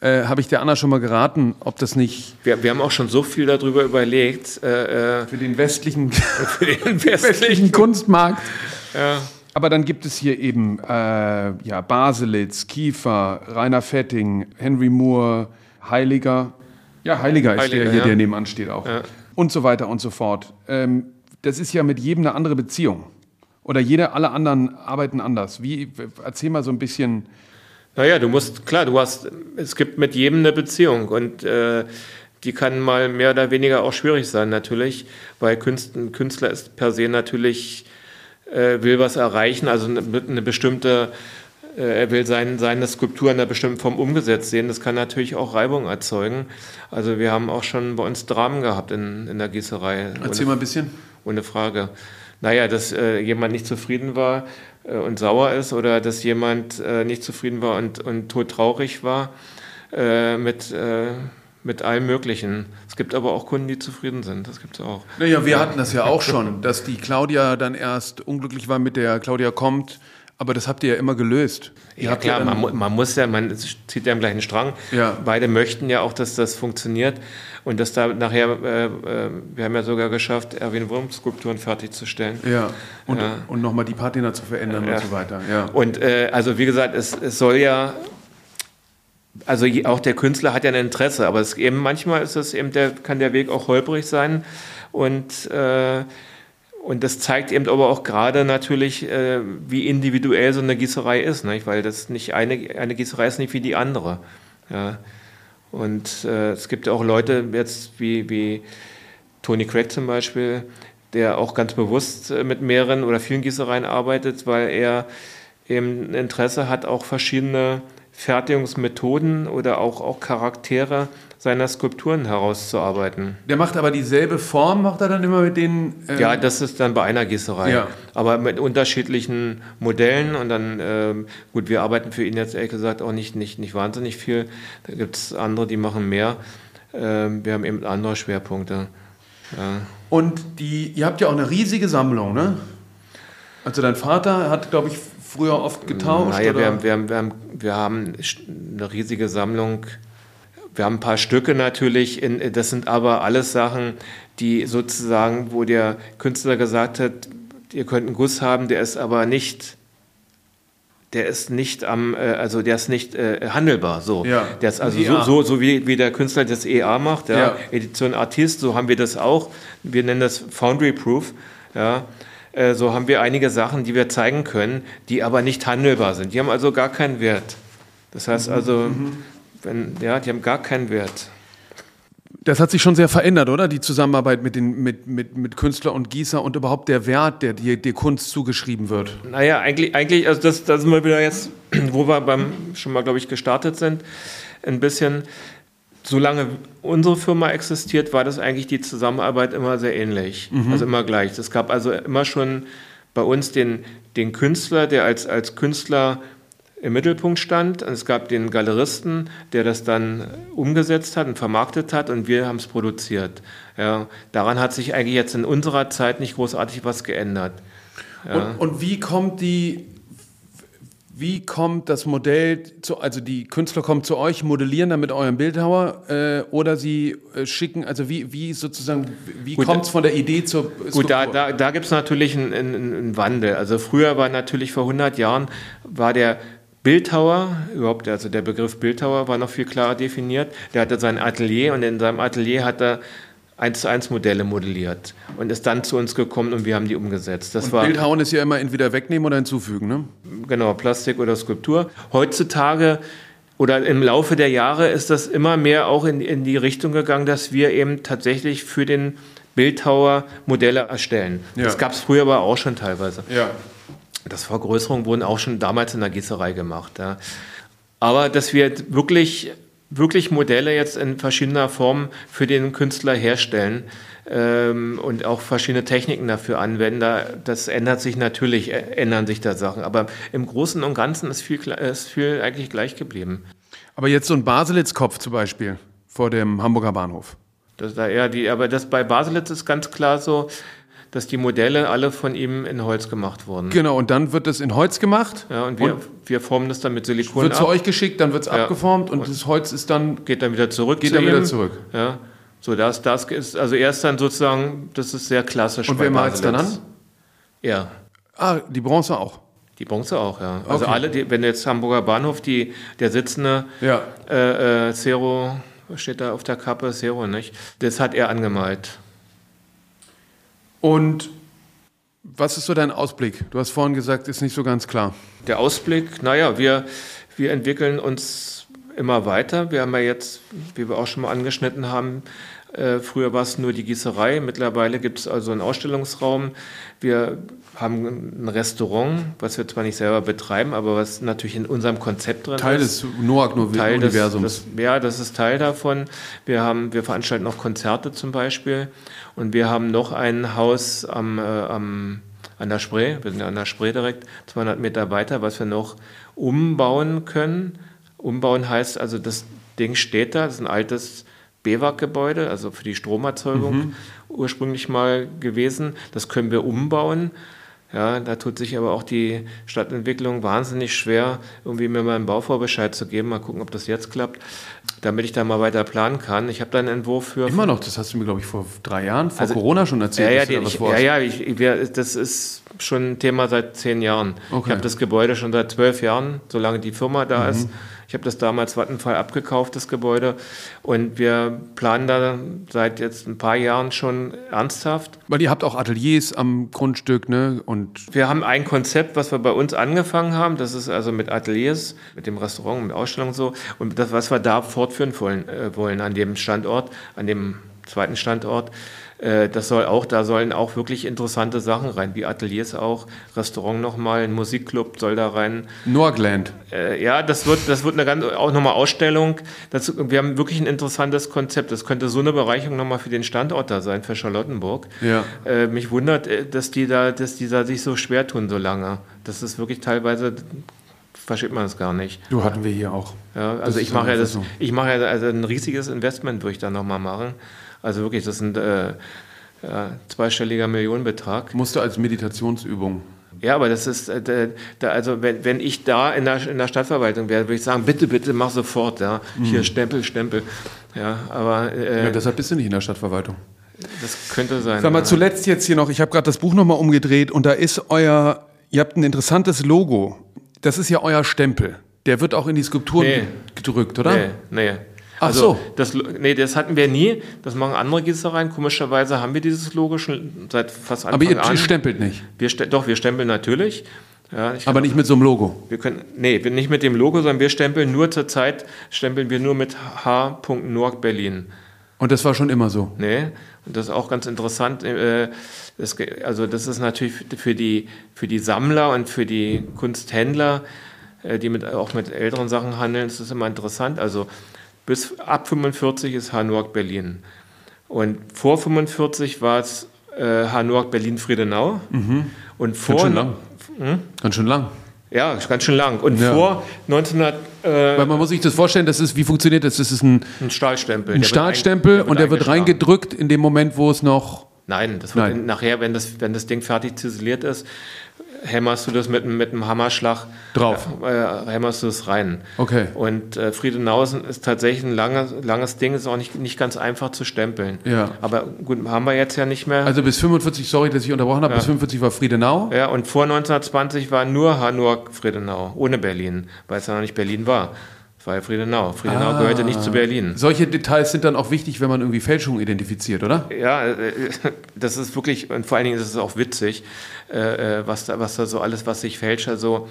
S3: äh, habe ich der Anna schon mal geraten, ob das nicht.
S1: Wir, wir haben auch schon so viel darüber überlegt.
S3: Äh, äh für den westlichen, für den westlichen Kunstmarkt.
S1: Ja.
S3: Aber dann gibt es hier eben äh, ja, Baselitz, Kiefer, Rainer Fetting, Henry Moore, Heiliger. Ja, Heiliger, Heiliger ist der hier, ja. der nebenan steht auch. Ja. Und so weiter und so fort. Ähm, das ist ja mit jedem eine andere Beziehung. Oder jeder, alle anderen arbeiten anders. Wie, erzähl mal so ein bisschen.
S1: Naja, du musst, klar, du hast, es gibt mit jedem eine Beziehung und äh, die kann mal mehr oder weniger auch schwierig sein, natürlich, weil Künstler, Künstler ist per se natürlich, äh, will was erreichen, also eine, eine bestimmte, äh, er will sein, seine Skulptur in einer bestimmten Form umgesetzt sehen. Das kann natürlich auch Reibung erzeugen. Also wir haben auch schon bei uns Dramen gehabt in, in der Gießerei.
S3: Erzähl ohne, mal ein bisschen.
S1: Ohne Frage. Naja, dass äh, jemand nicht zufrieden war äh, und sauer ist oder dass jemand äh, nicht zufrieden war und, und todtraurig war äh, mit mit allem Möglichen. Es gibt aber auch Kunden, die zufrieden sind. Das gibt es auch.
S3: Naja, wir hatten das ja auch schon, dass die Claudia dann erst unglücklich war mit der Claudia kommt. Aber das habt ihr ja immer gelöst.
S1: Ihr ja klar, ja man, man, muss ja, man zieht ja im gleichen Strang. Ja. Beide möchten ja auch, dass das funktioniert und dass da nachher, äh, äh, wir haben ja sogar geschafft, Erwin Wurm Skulpturen fertigzustellen.
S3: Ja, und, ja. und nochmal die Patina zu verändern ja. und so weiter. Ja.
S1: Und äh, also wie gesagt, es, es soll ja also auch der Künstler hat ja ein Interesse, aber es eben manchmal ist es eben der, kann der Weg auch holprig sein und äh, und das zeigt eben aber auch gerade natürlich, äh, wie individuell so eine Gießerei ist, nicht? weil das nicht eine, eine Gießerei ist nicht wie die andere. Ja. Und äh, es gibt auch Leute jetzt wie, wie Tony Craig zum Beispiel, der auch ganz bewusst äh, mit mehreren oder vielen Gießereien arbeitet, weil er eben Interesse hat, auch verschiedene Fertigungsmethoden oder auch, auch Charaktere seiner Skulpturen herauszuarbeiten.
S3: Der macht aber dieselbe Form, macht er dann immer mit den.
S1: Ähm ja, das ist dann bei einer Gießerei. Ja. Aber mit unterschiedlichen Modellen und dann, ähm, gut, wir arbeiten für ihn jetzt ehrlich gesagt auch nicht, nicht, nicht wahnsinnig viel. Da gibt es andere, die machen mehr. Ähm, wir haben eben andere Schwerpunkte.
S3: Ja. Und die, ihr habt ja auch eine riesige Sammlung, ne? Also dein Vater hat, glaube ich, früher oft getauscht?
S1: Naja, wir wir, haben, wir, haben, wir haben eine riesige Sammlung. Wir haben ein paar Stücke natürlich. In, das sind aber alles Sachen, die sozusagen, wo der Künstler gesagt hat, ihr könnt einen Guss haben, der ist aber nicht der ist nicht am, äh, also der ist nicht äh, handelbar. So. Ja. Der ist also so, so, so, wie, wie der Künstler das EA macht, ja. ja. Edition Artist, so haben wir das auch. Wir nennen das Foundry Proof. Ja. Äh, so haben wir einige Sachen, die wir zeigen können, die aber nicht handelbar sind. Die haben also gar keinen Wert. Das heißt mhm. also, mhm. Wenn, ja, die haben gar keinen Wert.
S3: Das hat sich schon sehr verändert, oder? Die Zusammenarbeit mit, den, mit, mit, mit Künstler und Gießer und überhaupt der Wert, der dir der Kunst zugeschrieben wird.
S1: Naja, eigentlich, eigentlich also das, das sind wir wieder jetzt, wo wir beim, schon mal, glaube ich, gestartet sind, ein bisschen solange unsere Firma existiert, war das eigentlich die Zusammenarbeit immer sehr ähnlich, mhm. also immer gleich. Es gab also immer schon bei uns den, den Künstler, der als, als Künstler im Mittelpunkt stand. Und es gab den Galeristen, der das dann umgesetzt hat und vermarktet hat und wir haben es produziert. Ja, daran hat sich eigentlich jetzt in unserer Zeit nicht großartig was geändert.
S3: Ja. Und, und wie kommt die wie kommt das Modell, zu, also die Künstler kommen zu euch, modellieren dann mit eurem Bildhauer äh, oder sie äh, schicken, also wie, wie sozusagen, wie kommt es von der Idee zur
S1: Skulptur? Gut, da, da, da gibt es natürlich einen, einen, einen Wandel. Also früher war natürlich vor 100 Jahren, war der Bildhauer, überhaupt, also der Begriff Bildhauer war noch viel klarer definiert. Der hatte sein Atelier und in seinem Atelier hat er eins zu eins Modelle modelliert und ist dann zu uns gekommen und wir haben die umgesetzt.
S3: Das und war, Bildhauen ist ja immer entweder wegnehmen oder hinzufügen, ne?
S1: Genau, Plastik oder Skulptur. Heutzutage oder im Laufe der Jahre ist das immer mehr auch in, in die Richtung gegangen, dass wir eben tatsächlich für den Bildhauer Modelle erstellen. Ja. Das gab es früher aber auch schon teilweise. Ja. Das Vergrößerungen wurden auch schon damals in der Gießerei gemacht. Ja. Aber dass wir wirklich wirklich Modelle jetzt in verschiedener Form für den Künstler herstellen ähm, und auch verschiedene Techniken dafür anwenden. Da, das ändert sich natürlich, äh, ändern sich da Sachen. Aber im Großen und Ganzen ist viel, ist viel eigentlich gleich geblieben.
S3: Aber jetzt so ein Baselitz-Kopf zum Beispiel vor dem Hamburger Bahnhof.
S1: Das da eher die, aber das bei Baselitz ist ganz klar so, dass die Modelle alle von ihm in Holz gemacht wurden.
S3: Genau, und dann wird das in Holz gemacht.
S1: Ja, und wir, und wir formen das dann mit Silikon
S3: Wird zu euch geschickt, dann wird es ja. abgeformt und, und, das Holz ist dann...
S1: Geht dann wieder zurück
S3: Geht zu dann ihm. wieder zurück.
S1: Ja, so das, das ist, also erst dann sozusagen, das ist sehr klassisch.
S3: Und wer malt es dann an?
S1: Ja.
S3: Ah, die Bronze auch?
S1: Die Bronze auch, ja. Also okay. alle, die, wenn jetzt Hamburger Bahnhof, die, der sitzende ja. äh, äh, Zero, steht da auf der Kappe, Zero, nicht? Das hat er angemalt.
S3: Und was ist so dein Ausblick? Du hast vorhin gesagt, ist nicht so ganz klar.
S1: Der Ausblick, naja, wir, wir entwickeln uns immer weiter. Wir haben ja jetzt, wie wir auch schon mal angeschnitten haben, äh, früher war es nur die Gießerei, mittlerweile gibt es also einen Ausstellungsraum. Wir haben ein Restaurant, was wir zwar nicht selber betreiben, aber was natürlich in unserem Konzept drin
S3: Teil
S1: ist.
S3: des Noack-Universums.
S1: Ja, das ist Teil davon. Wir, haben, wir veranstalten auch Konzerte zum Beispiel. Und wir haben noch ein Haus am, äh, am, an der Spree, wir sind ja an der Spree direkt, 200 Meter weiter, was wir noch umbauen können. Umbauen heißt also, das Ding steht da, das ist ein altes BEWAG-Gebäude, also für die Stromerzeugung mhm. ursprünglich mal gewesen. Das können wir umbauen. Ja, da tut sich aber auch die Stadtentwicklung wahnsinnig schwer, irgendwie mir mal einen Bauvorbescheid zu geben. Mal gucken, ob das jetzt klappt, damit ich da mal weiter planen kann. Ich habe da einen Entwurf für.
S3: Immer noch, das hast du mir, glaube ich, vor drei Jahren, vor also, Corona schon erzählt.
S1: Ja, ja, ich, ja, ja ich, wir, das ist schon ein Thema seit zehn Jahren. Okay. Ich habe das Gebäude schon seit zwölf Jahren, solange die Firma da mhm. ist. Ich habe das damals Vattenfall abgekauft, das Gebäude. Und wir planen da seit jetzt ein paar Jahren schon ernsthaft.
S3: Weil ihr habt auch Ateliers am Grundstück, ne? Und
S1: wir haben ein Konzept, was wir bei uns angefangen haben. Das ist also mit Ateliers, mit dem Restaurant, mit Ausstellung so. Und das, was wir da fortführen wollen, äh, wollen an dem Standort, an dem zweiten Standort. Äh, das soll auch, da sollen auch wirklich interessante Sachen rein, wie Ateliers auch, Restaurant nochmal, ein Musikclub soll da rein.
S3: Norgland.
S1: Äh, ja, das wird, das wird eine ganz, auch nochmal Ausstellung. Das, wir haben wirklich ein interessantes Konzept. Das könnte so eine Bereicherung nochmal für den Standort da sein, für Charlottenburg. Ja. Äh, mich wundert, dass die da, dass die da sich so schwer tun so lange. Das ist wirklich teilweise versteht man das gar nicht.
S3: Du hatten wir hier auch.
S1: Ja, also ich mache ja das, ich mache ja also ein riesiges Investment, würde ich da nochmal machen. Also wirklich, das sind äh, zweistelliger Millionenbetrag.
S3: Musst du als Meditationsübung.
S1: Ja, aber das ist, äh, da, also wenn, wenn ich da in der, in der Stadtverwaltung wäre, würde ich sagen, bitte, bitte, mach sofort, ja. Mhm. Hier Stempel, Stempel. Ja, aber.
S3: Äh, ja, deshalb bist du nicht in der Stadtverwaltung.
S1: Das könnte sein.
S3: Sag mal, ja. zuletzt jetzt hier noch, ich habe gerade das Buch nochmal umgedreht und da ist euer, ihr habt ein interessantes Logo. Das ist ja euer Stempel. Der wird auch in die Skulpturen nee. gedrückt, oder?
S1: Nee, nee. Ach also, so. Das, nee, das hatten wir nie. Das machen andere Gießereien. Komischerweise haben wir dieses Logo schon seit fast Anfang
S3: an. Aber ihr stempelt nicht?
S1: Wir, doch, wir stempeln natürlich.
S3: Ja, Aber nicht mit so einem Logo?
S1: Wir können, nee, nicht mit dem Logo, sondern wir stempeln nur zur Zeit, stempeln wir nur mit H. Norg Berlin.
S3: Und das war schon immer so?
S1: Nee, und das ist auch ganz interessant. Äh, das, also das ist natürlich für die, für die Sammler und für die Kunsthändler, äh, die mit, auch mit älteren Sachen handeln, das ist immer interessant. Also bis ab 45 ist Hannock Berlin. Und vor 45 war es äh, Hannock Berlin Friedenau. Mhm. Und vor
S3: ganz schön lang. Hm? Ganz schön lang.
S1: Ja, ganz schön lang. Und ja. vor 1900. Äh,
S3: Weil man muss sich das vorstellen, das ist, wie funktioniert das? Das ist ein,
S1: ein Stahlstempel.
S3: Ein Stahlstempel und der wird reingedrückt in dem Moment, wo es noch.
S1: Nein, das wird Nein. nachher, wenn das, wenn das Ding fertig ziseliert ist, hämmerst du das mit, mit einem Hammerschlag
S3: drauf.
S1: Äh, hämmerst du es rein.
S3: Okay.
S1: Und äh, Friedenausen ist tatsächlich ein langes, langes Ding, ist auch nicht, nicht ganz einfach zu stempeln.
S3: Ja.
S1: Aber gut, haben wir jetzt ja nicht mehr.
S3: Also bis 45, sorry, dass ich unterbrochen habe, ja. bis 45 war Friedenau.
S1: Ja, und vor 1920 war nur Hannover Friedenau, ohne Berlin, weil es ja noch nicht Berlin war war Friedenau. Friedenau ah, gehörte nicht zu Berlin.
S3: Solche Details sind dann auch wichtig, wenn man irgendwie Fälschungen identifiziert, oder?
S1: Ja, äh, das ist wirklich, und vor allen Dingen ist es auch witzig, äh, äh, was, da, was da so alles, was sich Fälscher so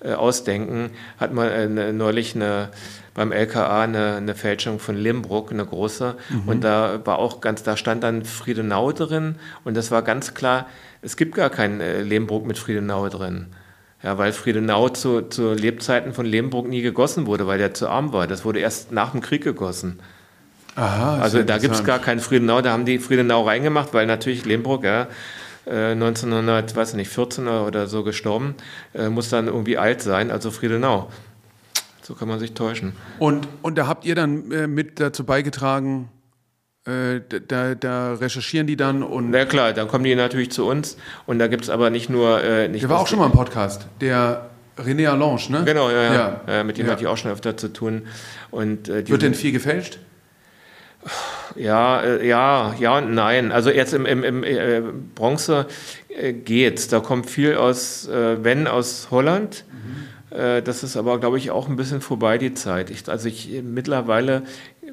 S1: ausdenken. Hat man neulich eine, beim LKA eine, eine Fälschung von Limbruck, eine große, mhm. und da war auch ganz, da stand dann Friedenau drin, und das war ganz klar, es gibt gar keinen Limbruck mit Friedenau drin. Ja, weil Friedenau zu, zu Lebzeiten von Lehmbruck nie gegossen wurde, weil der zu arm war. Das wurde erst nach dem Krieg gegossen. Aha, also da gibt es gar keinen Friedenau, da haben die Friedenau reingemacht, weil natürlich Lehmbruck, ja, 1914 äh, oder so gestorben, äh, muss dann irgendwie alt sein, also Friedenau. So kann man sich täuschen.
S3: Und, und da habt ihr dann äh, mit dazu beigetragen, äh, da, da, recherchieren die dann und.
S1: Na klar, dann kommen die natürlich zu uns und da gibt es aber nicht nur. Äh, nicht
S3: der war auch schon mal im Podcast, der René Allange, ne?
S1: Genau, ja, ja. ja. mit dem ja. hatte ich auch schon öfter zu tun. Und,
S3: äh, Wird denn viel gefälscht?
S1: Ja, äh, ja, ja und nein. Also jetzt im, im, im äh, Bronze äh, geht's. Da kommt viel aus, wenn aus Holland. Mhm das ist aber, glaube ich, auch ein bisschen vorbei, die Zeit. Ich, also ich mittlerweile,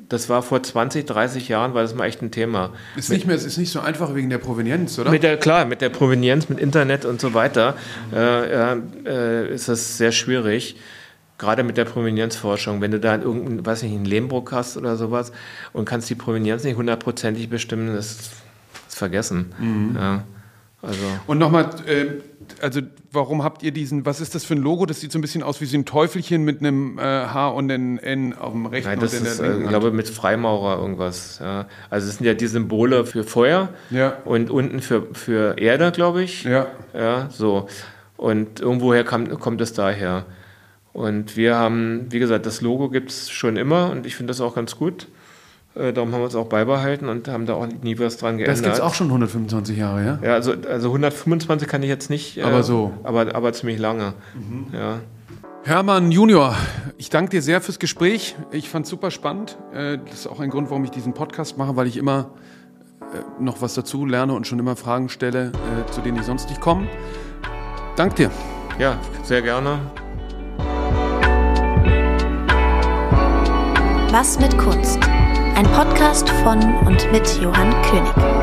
S1: das war vor 20, 30 Jahren, war das mal echt ein Thema.
S3: Ist nicht mehr, es ist nicht so einfach wegen der Provenienz, oder?
S1: Mit der, klar, mit der Provenienz, mit Internet und so weiter, äh, äh, ist das sehr schwierig. Gerade mit der Provenienzforschung, wenn du da irgendeinen, weiß nicht, einen Lehmbruck hast oder sowas und kannst die Provenienz nicht hundertprozentig bestimmen, das ist, ist vergessen. Mhm. Ja,
S3: also. Und nochmal, äh, also warum habt ihr diesen, was ist das für ein Logo? Das sieht so ein bisschen aus wie so ein Teufelchen mit einem äh, H und einem N auf dem rechten
S1: Nein, das und ist, äh, ich glaube, mit Freimaurer irgendwas. Ja. Also es sind ja die Symbole für Feuer ja. und unten für, für Erde, glaube ich. Ja. Ja, so. Und irgendwoher kam, kommt es daher. Und wir haben, wie gesagt, das Logo gibt es schon immer und ich finde das auch ganz gut. Äh, darum haben wir es auch beibehalten und haben da auch nie was dran geändert. Das
S3: gibt es auch schon 125 Jahre, ja?
S1: Ja, also, also 125 kann ich jetzt nicht.
S3: Äh, aber so.
S1: Aber, aber ziemlich lange. Mhm. Ja.
S3: Hermann Junior, ich danke dir sehr fürs Gespräch. Ich fand es super spannend. Äh, das ist auch ein Grund, warum ich diesen Podcast mache, weil ich immer noch was dazu lerne und schon immer Fragen stelle, zu denen ich sonst nicht komme. Dank dir.
S1: Ja, sehr gerne.
S2: Was mit Kunst? Ein Podcast von und mit Johann König.